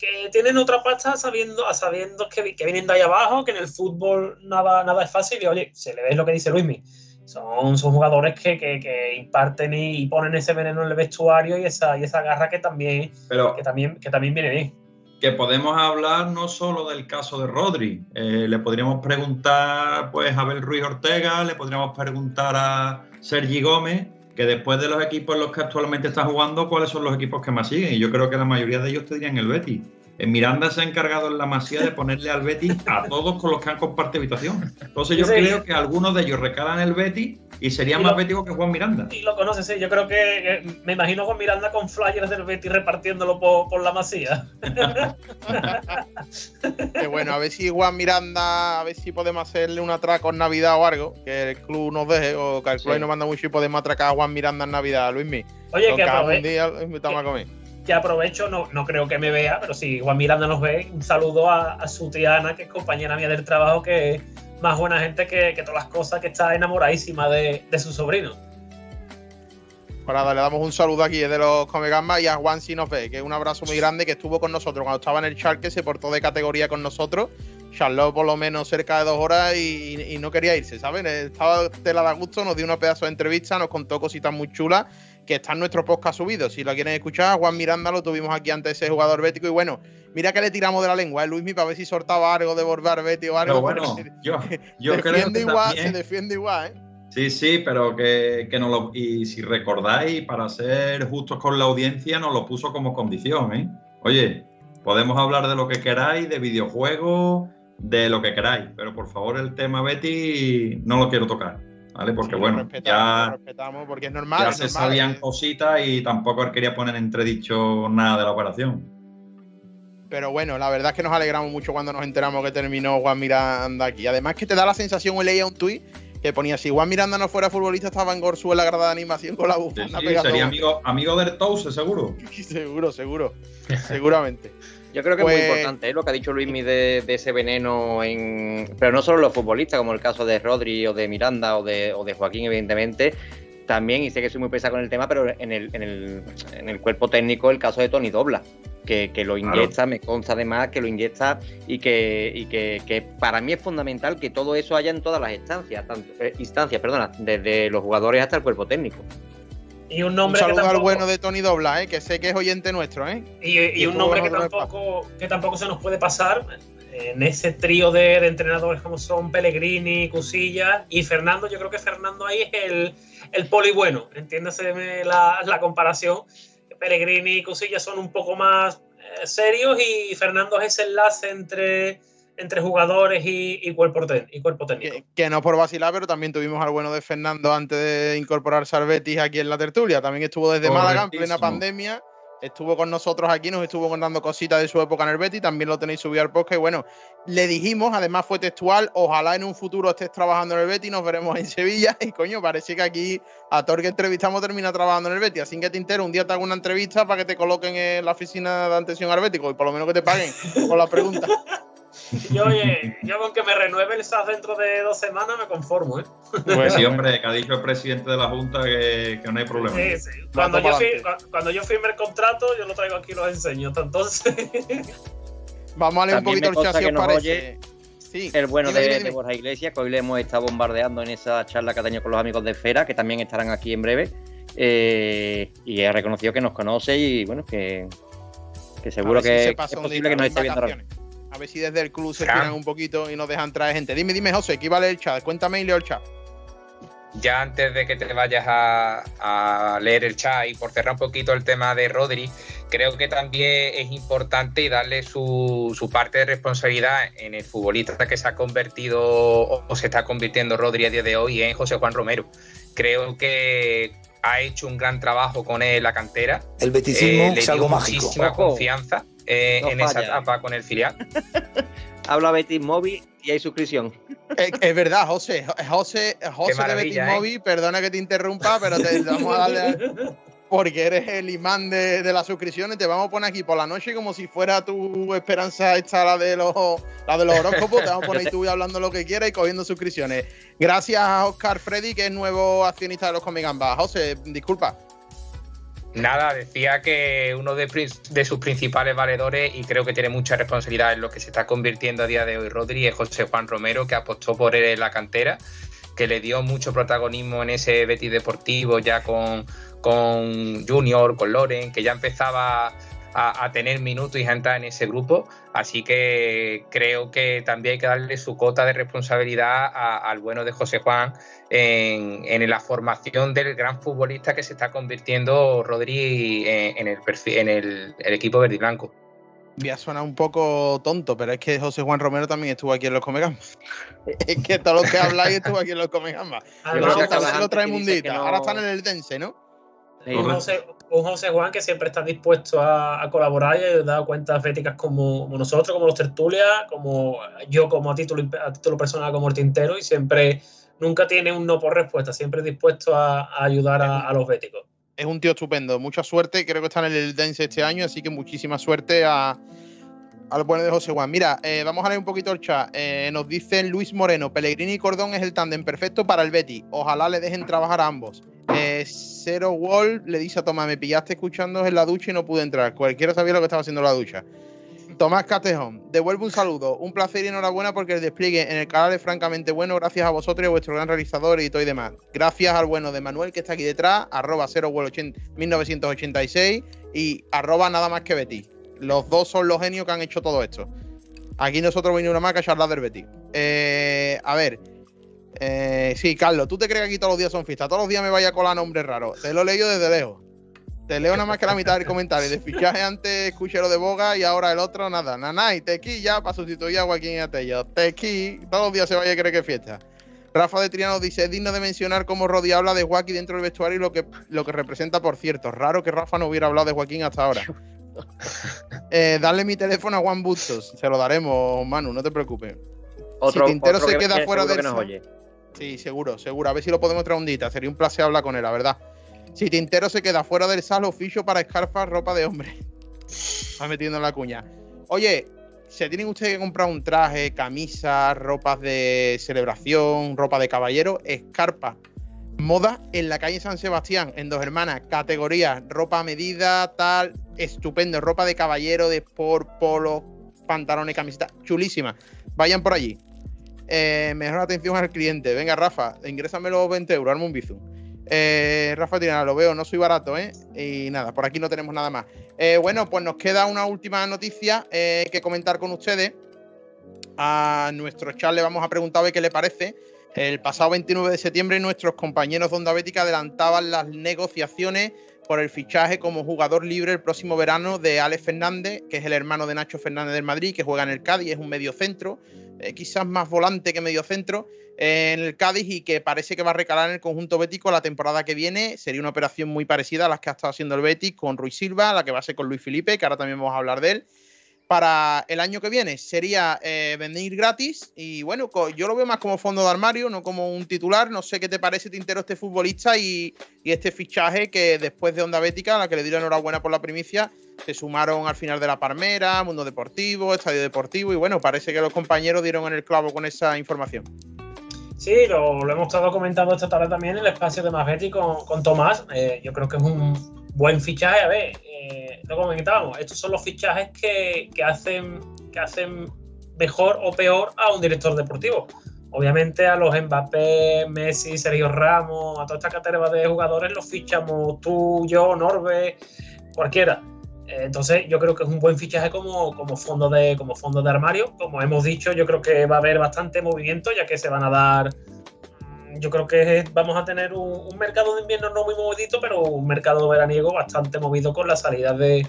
que tienen otra pasta sabiendo, sabiendo que, que, vienen de ahí abajo, que en el fútbol nada, nada es fácil y oye, se le ve lo que dice Luismi. Son, son jugadores que, que, imparten y, ponen ese veneno en el vestuario y esa, y esa garra que también, que también, que también viene bien. Que podemos hablar no solo del caso de Rodri, eh, le podríamos preguntar pues, a Abel Ruiz Ortega, le podríamos preguntar a Sergi Gómez, que después de los equipos en los que actualmente está jugando, ¿cuáles son los equipos que más siguen? Y yo creo que la mayoría de ellos te dirían el Betis. En Miranda se ha encargado en la Masía de ponerle al Betis a todos con los que han compartido habitación. Entonces yo creo que algunos de ellos recalan el Betis y sería más bético que Juan Miranda. Y lo conoces, sí. Yo creo que, me imagino Juan Miranda con flyers del Betis repartiéndolo por, la masía. Qué bueno, a ver si Juan Miranda, a ver si podemos hacerle un atraco en Navidad o algo, que el club nos deje, o que el club nos manda mucho y podemos atracar a Juan Miranda en Navidad, Luismi. Oye, que aprovecho. Que aprovecho, no, no creo que me vea, pero si Juan Miranda nos ve, un saludo a, a su tía Ana, que es compañera mía del trabajo, que más buena gente que, todas las cosas, que está enamoradísima de, su sobrino. Pues nada, le damos un saludo aquí de los Comegamba y a Juan Sinofe, que es un abrazo muy grande que estuvo con nosotros cuando estaba en el Charque, se portó de categoría con nosotros. Charló por lo menos cerca de dos horas y, no quería irse, ¿saben? Estaba de la da gusto, nos dio una pedazo de entrevista, nos contó cositas muy chulas que está en nuestro podcast subido. Si lo quieren escuchar, Juan Miranda lo tuvimos aquí antes, ese jugador bético. Y bueno, mira que le tiramos de la lengua, ¿eh? Luismi, para ver si soltaba algo de volver Betty o algo. bueno, yo, yo creo que igual, se defiende igual, ¿eh? Sí, sí, pero que, que no lo. Y si recordáis, para ser justos con la audiencia, nos lo puso como condición, ¿eh? Oye, podemos hablar de lo que queráis, de videojuegos, de lo que queráis, pero por favor, el tema Betty no lo quiero tocar. ¿Vale? Porque bueno, ya, respetamos porque es normal, ya se sabían cositas y tampoco él quería poner entredicho nada de la operación. Pero bueno, la verdad es que nos alegramos mucho cuando nos enteramos que terminó Juan Miranda aquí. Además que te da la sensación, hoy leía un tuit que ponía si Juan Miranda no fuera futbolista estaba en Gorsú en la grada de animación con la bufanda. sería amigo, amigo del Touse, seguro. seguro, seguro. seguramente. Yo creo que es muy pues- importante ¿eh? lo que ha dicho Luismi de, de, ese veneno, en, pero no solo los futbolistas, como el caso de Rodri o de Miranda o de, o de Joaquín, evidentemente. También, y sé que soy muy pesado con el tema, pero en el, en el, en el cuerpo técnico, el caso de Tony Dobla, que, que lo inyecta, me consta además que lo inyecta y, que, y que, que, para mí es fundamental que todo eso haya en todas las instancias, tanto, eh, instancias, perdona, desde los jugadores hasta el cuerpo técnico. Y un nombre saludo al bueno de Tony Dobla, ¿eh? que sé que es oyente nuestro. ¿eh? Y, un nombre que tampoco, que tampoco se nos puede pasar, en ese trío de, de entrenadores como son Pellegrini, Cusilla y Fernando, yo creo que Fernando ahí es el, el poli bueno, entiéndase la, la comparación. Pellegrini y Cusilla son un poco más eh, serios y Fernando es ese enlace entre, entre jugadores y, y cuerpo, ten- y cuerpo técnico. Que, que no por vacilar, pero también tuvimos al bueno de Fernando antes de incorporarse al Betis aquí en la tertulia. También estuvo desde Málaga en plena pandemia. Estuvo con nosotros aquí, nos estuvo contando cositas de su época en el Betis. También lo tenéis subido al podcast. Y bueno, le dijimos, además fue textual, ojalá en un futuro estés trabajando en el Betis, nos veremos en Sevilla. Y coño, parece que aquí a todo el que entrevistamos termina trabajando en el Betis. Así que te entero, un día te hago una entrevista para que te coloquen en la oficina de atención al Betis y por lo menos que te paguen con la pregunta. Yo, oye, yo con que me renueve el SAS dentro de dos semanas me conformo, ¿eh? Pues sí, hombre, que ha dicho el presidente de la Junta que, que no hay problema. Sí, sí. Cuando, yo para fi- cua- cuando yo firme el contrato, yo lo traigo aquí y los enseño. Hasta Entonces, Vamos a leer un También poquito me el chat si parece. Sí, El bueno dime, de, dime, de dime. Borja Iglesias, que hoy le hemos estado bombardeando en esa charla que ha tenido con los amigos de Esfera, que también estarán aquí en breve. Eh, y ha reconocido que nos conoce y bueno, que, que seguro si que se es un posible que nos esté viendo. A ver si desde el club se tiran un poquito y nos dejan traer gente. Dime, dime, José, a leer el chat. Cuéntame y leo el chat. ya antes de que te vayas a, a leer el chat y por cerrar un poquito el tema de Rodri, creo que también es importante darle su, su parte de responsabilidad en el futbolista que se ha convertido o, o se está convirtiendo Rodri a día de hoy en José Juan Romero. Creo que ha hecho un gran trabajo con él en la cantera. El beticismo Eh, le es dio algo mágico. muchísima Ojo. Eh, No en esa etapa con el filial. Habla Betis Móvil y hay suscripción. Es, es verdad, José. José, José de Betis ¿eh? Móvil, perdona que te interrumpa, pero te vamos a darle. Porque eres el imán de, de las suscripciones. Te vamos a poner aquí por la noche como si fuera tu esperanza esta, la de los, la de los horóscopos. Te vamos a poner ahí tú hablando lo que quieras y cogiendo suscripciones. Gracias a Oscar Freddy, que es nuevo accionista de los Comigambas. José, disculpa. Nada, decía que uno de, de sus principales valedores, y creo que tiene mucha responsabilidad en lo que se está convirtiendo a día de hoy Rodri, es José Juan Romero, que apostó por él en la cantera, que le dio mucho protagonismo en ese Betis Deportivo, ya con, con Junior, con Loren, que ya empezaba a, a tener minutos y a entrar en ese grupo. Así que creo que también hay que darle su cota de responsabilidad a- al bueno de José Juan en, en la formación del gran futbolista que se está convirtiendo Rodri en, en el, perfil- en el, el equipo verde y blanco. Voy a sonar un poco tonto, pero es que José Juan Romero también estuvo aquí en los Comegambas. es que todo lo que habláis estuvo aquí en los no- Ahora están en el Dense, ¿no? Un, José, un José Juan que siempre está dispuesto a, a colaborar y a dar cuentas éticas como, como nosotros, como los tertulias, como yo como a título, a título personal como el tintero y siempre, nunca tiene un no por respuesta, siempre dispuesto a, a ayudar a, a los béticos. Es un tío estupendo. Mucha suerte. Creo que está en el Dense este año, así que muchísima suerte a, al bueno de José Juan. Mira, eh, vamos a leer un poquito el chat. Eh, nos dicen Luis Moreno, Pellegrini y Cordón es el tándem perfecto para el Betty. Ojalá le dejen trabajar a ambos. Eh, Wall le dice a Tomás, me pillaste escuchando en la ducha y no pude entrar. Cualquiera sabía lo que estaba haciendo en la ducha. Tomás Catejón, devuelvo un saludo, un placer y enhorabuena porque el despliegue en el canal es francamente bueno, gracias a vosotros y a vuestro gran realizador, editor y demás. Gracias al bueno de Manuel que está aquí detrás, arroba 1986 y arroba nada más que Betty. Los dos son los genios que han hecho todo esto. Aquí nosotros venimos una más que a charlar del Betty. Eh, a ver, eh, sí, Carlos, ¿tú te crees que aquí todos los días son fiestas? Todos los días me vaya a colar nombres raros. Te lo he leído desde lejos. Te leo nada más que la mitad del comentario. De fichaje antes escuché lo de Boga y ahora el otro nada. Nanay, Tequi ya para sustituir a Joaquín Atello. Tequi, todos los días se vaya a creer que es fiesta. Rafa de Triano dice, es digno de mencionar cómo Rodi habla de Joaquín dentro del vestuario y lo que, lo que representa, por cierto. Raro que Rafa no hubiera hablado de Joaquín hasta ahora. Eh, dale mi teléfono a Juan Bustos. Se lo daremos, Manu, no te preocupes. Otro, Tintero otro se que- queda que fuera del que nos oye. Sí, seguro, seguro. A ver si lo podemos traer un día. Sería un placer hablar con él, la verdad. Si Tintero se queda fuera del sal, oficio para escarfas, ropa de hombre. Está metiendo en la cuña. Oye, se tienen ustedes que comprar un traje, camisas, ropas de celebración, ropa de caballero, escarpa. Moda en la calle San Sebastián, en Dos Hermanas, categoría, ropa medida, tal, estupendo, ropa de caballero, de sport, polo, pantalones, camiseta, chulísima. Vayan por allí. Eh, mejor atención al cliente. Venga, Rafa, ingrésame los 20 euros, arma un. Eh, Rafa Tirana, lo veo, no soy barato, ¿eh? Y nada, por aquí no tenemos nada más. Eh, bueno, pues nos queda una última noticia que comentar con ustedes. a nuestro chat le vamos a preguntar a ver qué le parece. El pasado 29 de septiembre nuestros compañeros de Onda Bética adelantaban las negociaciones por el fichaje como jugador libre el próximo verano de Alex Fernández, que es el hermano de Nacho Fernández del Madrid, que juega en el Cádiz, es un medio centro, eh, quizás más volante que medio centro eh, en el Cádiz y que parece que va a recalar en el conjunto bético la temporada que viene. Sería una operación muy parecida a las que ha estado haciendo el Betis con Ruiz Silva, la que va a ser con Luis Felipe, que ahora también vamos a hablar de él para el año que viene sería eh, venir gratis y bueno, yo lo veo más como fondo de armario, no como un titular. No sé qué te parece, Tintero, este futbolista y, este fichaje que después de Onda Bética, a la que le dieron enhorabuena por la primicia, se sumaron al final de la Parmera, Mundo Deportivo, Estadio Deportivo y bueno, parece que los compañeros dieron en el clavo con esa información. Sí, lo, hemos estado comentando esta tarde también en el espacio de Más con, con Tomás. Eh, yo creo que es un buen fichaje. A ver, eh, lo comentábamos, estos son los fichajes que, hacen, que hacen mejor o peor a un director deportivo. Obviamente a los Mbappé, Messi, Sergio Ramos, a toda esta categoría de jugadores los fichamos tú, yo, Norbe, cualquiera. Eh, entonces yo creo que es un buen fichaje como, como, fondo de, como fondo de armario. Como hemos dicho, yo creo que va a haber bastante movimiento ya que se van a dar yo creo que vamos a tener un, mercado de invierno no muy movidito, pero un mercado veraniego bastante movido con la salida de,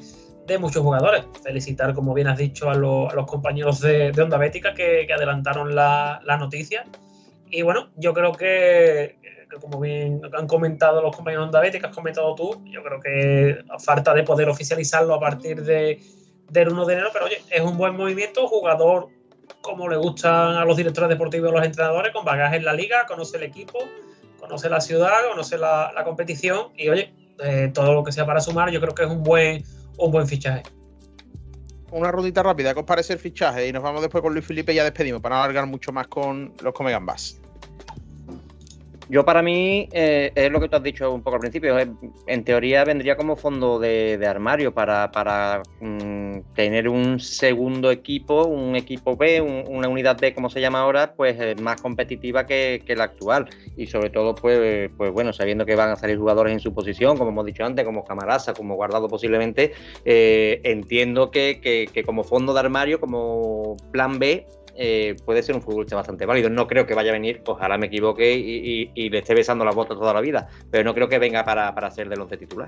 muchos jugadores. Felicitar, como bien has dicho, a, los compañeros de, Onda Bética que, adelantaron la, noticia. Y bueno, yo creo que, como bien han comentado los compañeros de Onda Bética, has comentado tú, yo creo que a falta de poder oficializarlo a partir de, del 1 de enero, pero oye, es un buen movimiento, jugador como le gustan a los directores deportivos y a los entrenadores, con bagaje en la liga, conoce el equipo, conoce la ciudad, conoce la, competición y oye, eh, todo lo que sea para sumar, yo creo que es un buen, un buen fichaje. Una rondita rápida, ¿qué os parece el fichaje? Y nos vamos después con Luis Felipe y ya despedimos para no alargar mucho más con los Comegambas. Yo para mí eh, es lo que tú has dicho un poco al principio. En teoría vendría como fondo de, armario para, mm, tener un segundo equipo, un equipo B, una unidad B como se llama ahora, pues eh, más competitiva que, la actual. Y sobre todo, pues, pues bueno, sabiendo que van a salir jugadores en su posición, como hemos dicho antes, como Camarasa, como Guardado posiblemente, eh, entiendo que, que como fondo de armario, como plan B, eh, puede ser un futbolista bastante válido. No creo que vaya a venir, ojalá me equivoque y, le esté besando las botas toda la vida, pero no creo que venga para, para ser del once titular.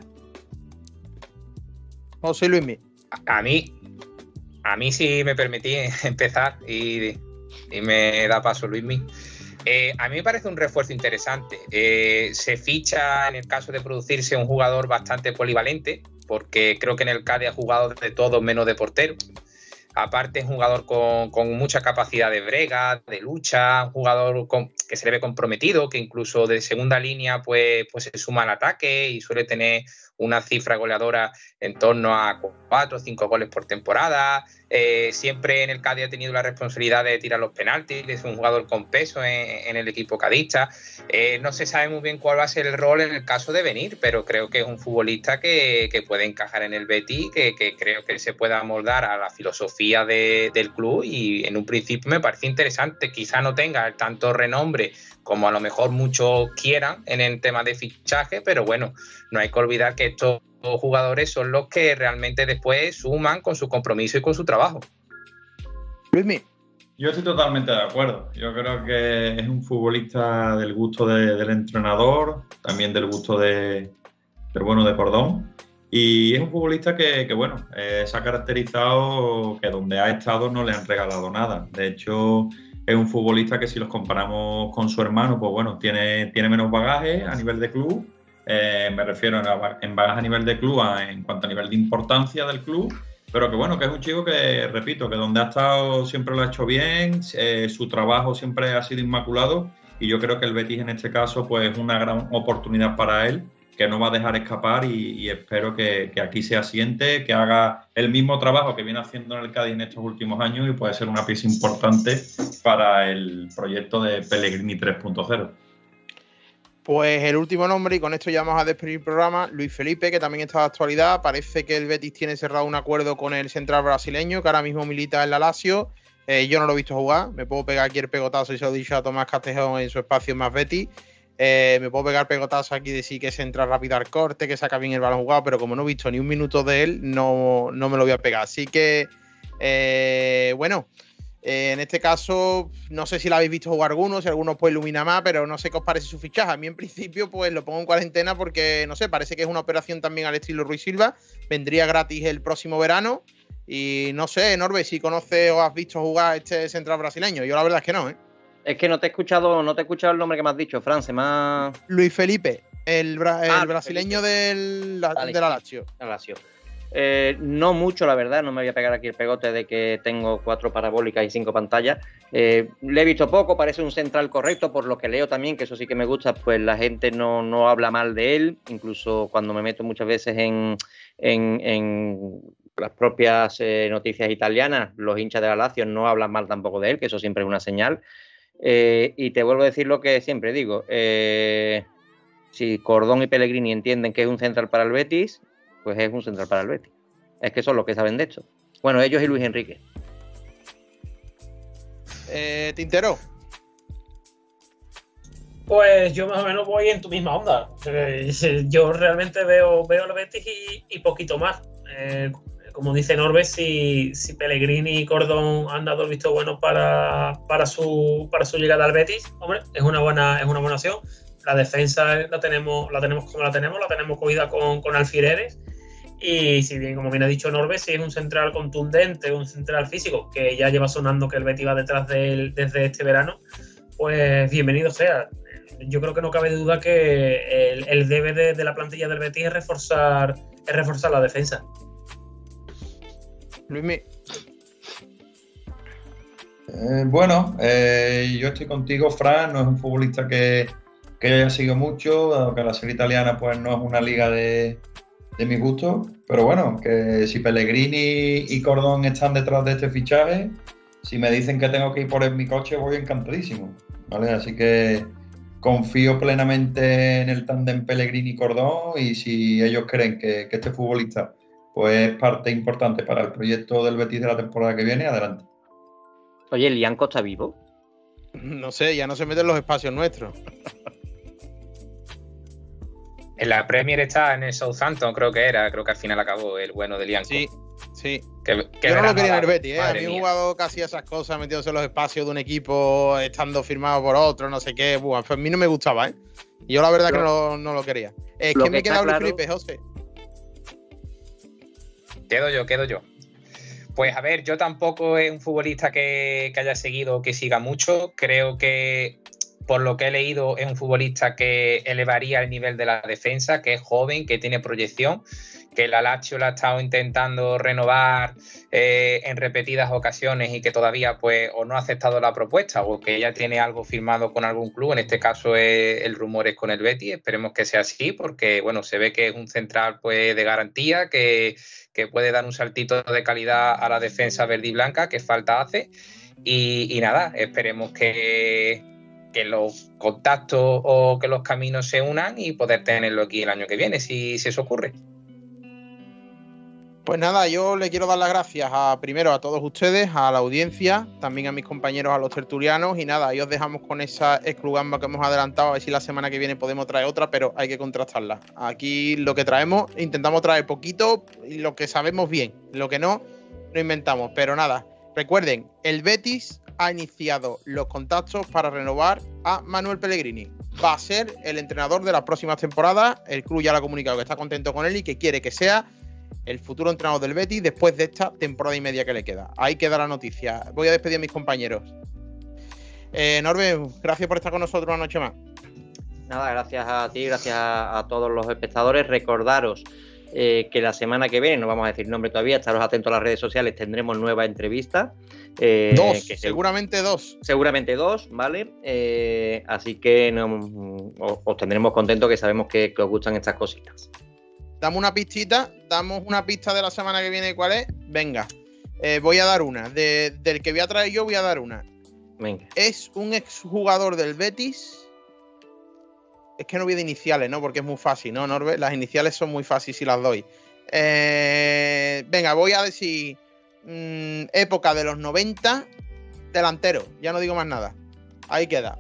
José Luismi. A, mí, a mí si me permití empezar y, me da paso Luismi. Eh, a mí me parece un refuerzo interesante. Eh, se ficha en el caso de producirse un jugador bastante polivalente, porque creo que en el CADE ha jugado de todo menos de portero. Aparte, es un jugador con, mucha capacidad de brega, de lucha, un jugador que se le ve comprometido, que incluso de segunda línea pues, pues se suma al ataque y suele tener una cifra goleadora en torno a cuatro o cinco goles por temporada. Eh, siempre en el Cádiz ha tenido la responsabilidad de tirar los penaltis, es un jugador con peso en, el equipo cadista. Eh, no se sabe muy bien cuál va a ser el rol en el caso de venir, pero creo que es un futbolista que, puede encajar en el Betis, que, creo que se pueda moldar a la filosofía del club y en un principio me parece interesante. Quizá no tenga tanto renombre como a lo mejor muchos quieran en el tema de fichaje, pero bueno, no hay que olvidar que estos jugadores son los que realmente después suman con su compromiso y con su trabajo. Luismi. Yo estoy totalmente de acuerdo. Yo creo que es un futbolista del gusto del entrenador, también del gusto de, del bueno de Cordón. Y es un futbolista que, bueno, eh, se ha caracterizado que donde ha estado no le han regalado nada. De hecho, es un futbolista que si los comparamos con su hermano, pues bueno, tiene, tiene menos bagaje a nivel de club. Eh, me refiero en bagaje a nivel de club en cuanto a nivel de importancia del club. Pero que bueno, que es un chico que, repito, que donde ha estado siempre lo ha hecho bien, eh, su trabajo siempre ha sido inmaculado y yo creo que el Betis en este caso pues es una gran oportunidad para él que no va a dejar escapar y, espero que, aquí se asiente, que haga el mismo trabajo que viene haciendo en el Cádiz en estos últimos años y puede ser una pieza importante para el proyecto de Pellegrini 3.0. Pues el último nombre, y con esto ya vamos a despedir el programa, Luis Felipe, que también está de actualidad. Parece que el Betis tiene cerrado un acuerdo con el central brasileño, que ahora mismo milita en la Lazio. Eh, yo no lo he visto jugar, me puedo pegar aquí el pegotazo y se lo he dicho a Tomás Castejón en su espacio más Betis. Eh, me puedo pegar pegotazo aquí de sí que se entra rápido al corte, que saca bien el balón jugado, pero como no he visto ni un minuto de él, no, me lo voy a pegar. Así que, eh, bueno, Eh, en este caso, no sé si la habéis visto jugar alguno, si alguno pues ilumina más, pero no sé qué os parece su fichaje. A mí en principio pues lo pongo en cuarentena porque, no sé, parece que es una operación también al estilo Ruiz Silva. Vendría gratis el próximo verano. Y no sé, Norbe, si conoces o has visto jugar este central brasileño. Yo la verdad es que no, ¿eh? Es que no te he escuchado, no te he escuchado el nombre que me has dicho, Fran, se más. Luis Felipe, el, bra- el Ah, brasileño del, la, de la Lazio. La Lazio. Eh, no mucho, la verdad, no me voy a pegar aquí el pegote de que tengo cuatro parabólicas y cinco pantallas. Eh, le he visto poco, parece un central correcto, por lo que leo también, que eso sí que me gusta, pues la gente no, no habla mal de él, incluso cuando me meto muchas veces en, en- en las propias eh, noticias italianas, los hinchas de la Lazio no hablan mal tampoco de él, que eso siempre es una señal. Y te vuelvo a decir lo que siempre digo. si Cordón y Pellegrini entienden que es un central para el Betis, pues es un central para el Betis. Es que son los que saben de esto. Bueno, ellos y Luis Enrique. Eh, Tintero, Pues yo más o menos voy en tu misma onda. Eh, Yo realmente veo, veo al Betis y, y poquito más. Eh, como dice Norbe, si, si Pellegrini y Cordón han dado el visto bueno para, para, su, para su llegada al Betis, hombre, es una buena, es una buena opción. La defensa la tenemos, la tenemos como la tenemos, la tenemos cogida con, con alfileres. Y si bien, como bien ha dicho Norbe, si es un central contundente, un central físico, que ya lleva sonando que el Betis va detrás de él desde este verano, pues bienvenido sea yo creo que no cabe duda que el, el debe de, de la plantilla del Betis es reforzar, es reforzar la defensa. Luismi. Eh, bueno, eh, yo estoy contigo, Fran. No es un futbolista que, que yo haya seguido mucho, dado que la serie italiana pues no es una liga de, de mi gusto. Pero bueno, que si Pellegrini y Cordón están detrás de este fichaje, si me dicen que tengo que ir por en mi coche, voy encantadísimo. ¿vale? Así que confío plenamente en el tándem Pellegrini-Cordón y si ellos creen que, que este futbolista pues, es parte importante para el proyecto del Betis de la temporada que viene, adelante. Oye, ¿Lianco está vivo? No sé, ya no se mete en los espacios nuestros. En la Premier está en el Southampton, creo que era. Creo que al final acabó el bueno de Lianco. Sí, sí. Que, que Yo no lo quería en el Betis, ¿eh? A mí un jugador que hacía esas cosas, metiéndose en los espacios de un equipo, estando firmado por otro, no sé qué. Buah, pues a mí no me gustaba, ¿eh? Y yo la verdad que no, no lo quería. Es lo que me que queda está Luis claro- Felipe, José. Quedo yo, quedo yo. Pues a ver, yo tampoco es un futbolista que, que haya seguido o que siga mucho. Creo que, por lo que he leído, es un futbolista que elevaría el nivel de la defensa, que es joven, que tiene proyección, que la Lazio la ha estado intentando renovar eh, en repetidas ocasiones y que todavía pues o no ha aceptado la propuesta o que ya tiene algo firmado con algún club. En este caso es, el rumor es con el Betis. Esperemos que sea así porque bueno, se ve que es un central pues de garantía que que puede dar un saltito de calidad a la defensa verde y blanca que falta hace. Y, y nada, esperemos que, que los contactos o que los caminos se unan y poder tenerlo aquí el año que viene, si, si eso ocurre. Pues nada, yo le quiero dar las gracias a primero a todos ustedes, a la audiencia, también a mis compañeros, a los tertulianos y nada, ahí os dejamos con esa exclugamba que hemos adelantado, a ver si la semana que viene podemos traer otra, pero hay que contrastarla. Aquí lo que traemos, intentamos traer poquito y lo que sabemos bien, lo que no, no inventamos, pero nada, recuerden, el Betis ha iniciado los contactos para renovar a Manuel Pellegrini. Va a ser el entrenador de las próximas temporadas, el club ya lo ha comunicado que está contento con él y que quiere que sea el futuro entrenador del Betis después de esta temporada y media que le queda. Ahí queda la noticia. Voy a despedir a mis compañeros. Eh, gracias por estar con nosotros una noche más. Nada, gracias a ti, gracias a todos los espectadores. Recordaros eh, que la semana que viene, no vamos a decir nombre todavía, estaros atentos a las redes sociales, tendremos nueva entrevista. eh, dos, que seguramente dos. seguramente dos, ¿vale? Eh, así que no- os, os tendremos contentos que sabemos que, que os gustan estas cositas. Damos una pistita, damos una pista de la semana que viene cuál es. Venga, voy a dar una. De- del que voy a traer yo, voy a dar una. Venga. Es un exjugador del Betis. Es que no voy de iniciales, ¿no? Porque es muy fácil, ¿no, Norbe? Las iniciales son muy fáciles si las doy. Eh, venga, voy a decir mm, época de los 90, delantero. Ya no digo más nada. Ahí queda.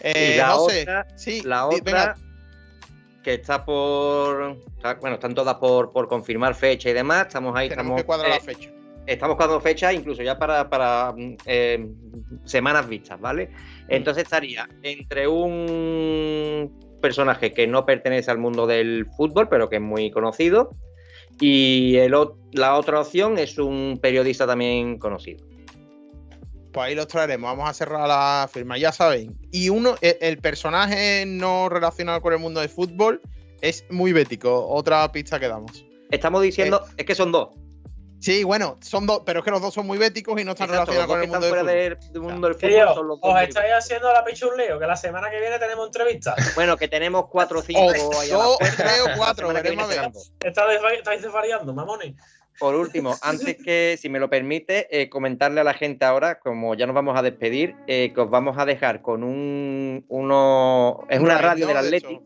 Eh, y la José, otra, sí, la otra venga, que está por. bueno, están todas por, por confirmar fecha y demás. Estamos ahí, tenemos estamos. que cuadrar eh, la fecha. estamos buscando fechas incluso ya para, para eh, semanas vistas, ¿vale? Entonces estaría entre un personaje que no pertenece al mundo del fútbol, pero que es muy conocido, y el, la otra opción es un periodista también conocido. Pues ahí los traeremos. Vamos a cerrar la firma, ya saben. Y uno, e, el, personaje no relacionado con el mundo del fútbol es muy bético. Otra pista que damos. Estamos diciendo, eh, es que son dos. Sí, bueno, son dos, pero es que los dos son muy béticos y no están relacionados con el mundo, del fútbol. mundo del fútbol. son los dos os estáis haciendo la pichuleo, que la semana que viene tenemos entrevista. Bueno, que tenemos cuatro o cinco. Dos, tres o cuatro, veremos a ver. Estáis desvariando, mamones. Por último, antes que, si me lo permite, eh, comentarle a la gente ahora, como ya nos vamos a despedir, eh, que os vamos a dejar con un uno. Es una radio del Atleti,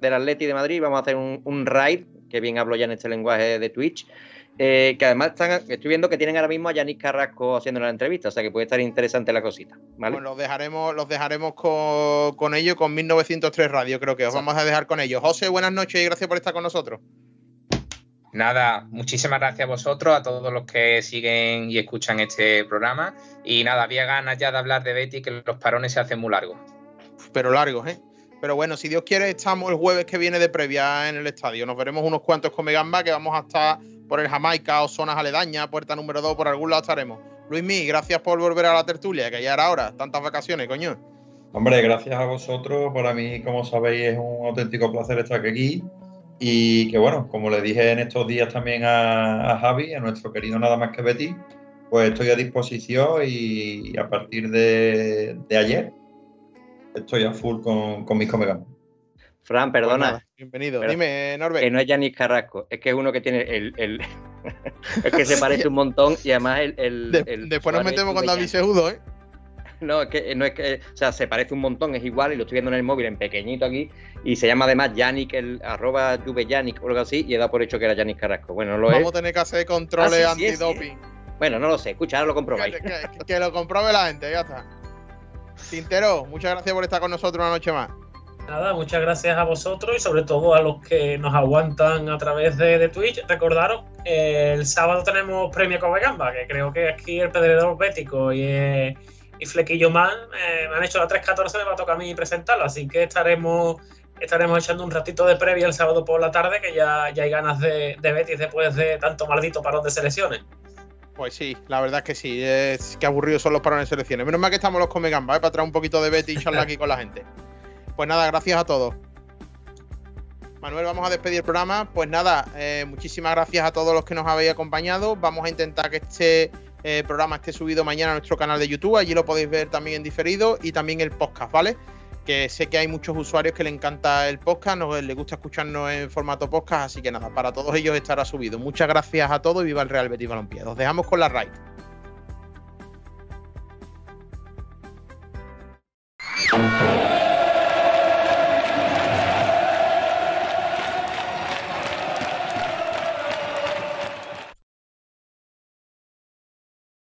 del Atleti de Madrid. Vamos a hacer un, un raid, que bien hablo ya en este lenguaje de Twitch. Eh, que además están, estoy viendo que tienen ahora mismo a Yanis Carrasco haciendo la entrevista, o sea que puede estar interesante la cosita. ¿vale? Bueno, los dejaremos, los dejaremos con, con ellos, con 1903 Radio, creo que os vamos a dejar con ellos. José, buenas noches y gracias por estar con nosotros. Nada, muchísimas gracias a vosotros, a todos los que siguen y escuchan este programa. Y nada, había ganas ya de hablar de Betty, que los parones se hacen muy largos. Pero largos, ¿eh? Pero bueno, si Dios quiere, estamos el jueves que viene de previa en el estadio. Nos veremos unos cuantos con Megamba que vamos a estar por el Jamaica o zonas aledañas, puerta número 2, por algún lado estaremos. Luismi, gracias por volver a la tertulia, que ya era hora, tantas vacaciones, coño. Hombre, gracias a vosotros. Para mí, como sabéis, es un auténtico placer estar aquí. Y que bueno, como le dije en estos días también a, Javi, a nuestro querido Nada más que Betty, pues estoy a disposición y, a partir de, ayer estoy a full con, con mis comegas. Fran, perdona. Pues bienvenido. Dime, Norbert. Que no es Yanis Carrasco, es que es uno que tiene el. el es que se parece un montón y además el. después nos metemos con David Segudo, ¿eh? No, es que no es que, o sea, se parece un montón, es igual, y lo estoy viendo en el móvil en pequeñito aquí, y se llama además Yannick, el arroba Yannick o algo así, y he dado por hecho que era Yannick Carrasco. Bueno, no lo Vamos a tener que hacer controles ah, antidoping. bueno, no lo sé, escucha, ahora lo comprobáis. Que, que, lo compruebe la gente, ya está. Tintero, muchas gracias por estar con nosotros una noche más. Nada, muchas gracias a vosotros y sobre todo a los que nos aguantan a través de, Twitch. Recordaros, el sábado tenemos premio Gamba, que creo que aquí el pedredor bético y, y Flequillo Man eh, me han hecho la 3.14, me va a tocar a mí presentarlo, así que estaremos estaremos echando un ratito de previa el sábado por la tarde, que ya, ya hay ganas de, de Betis después de tanto maldito parón de selecciones. Pues sí, la verdad es que sí, es que aburridos son los parones de selecciones. Menos mal que estamos los Comegamba, ¿eh? para traer un poquito de Betis y charlar aquí con la gente. Pues nada, gracias a todos. Manuel, vamos a despedir el programa. Pues nada, eh, muchísimas gracias a todos los que nos habéis acompañado. Vamos a intentar que este eh, programa esté subido mañana a nuestro canal de YouTube. Allí lo podéis ver también en diferido y también el podcast, ¿vale? Que sé que hay muchos usuarios que les encanta el podcast, les gusta escucharnos en formato podcast, así que nada, para todos ellos estará subido. Muchas gracias a todos y viva el Real Betis Balompié. Os dejamos con la raid.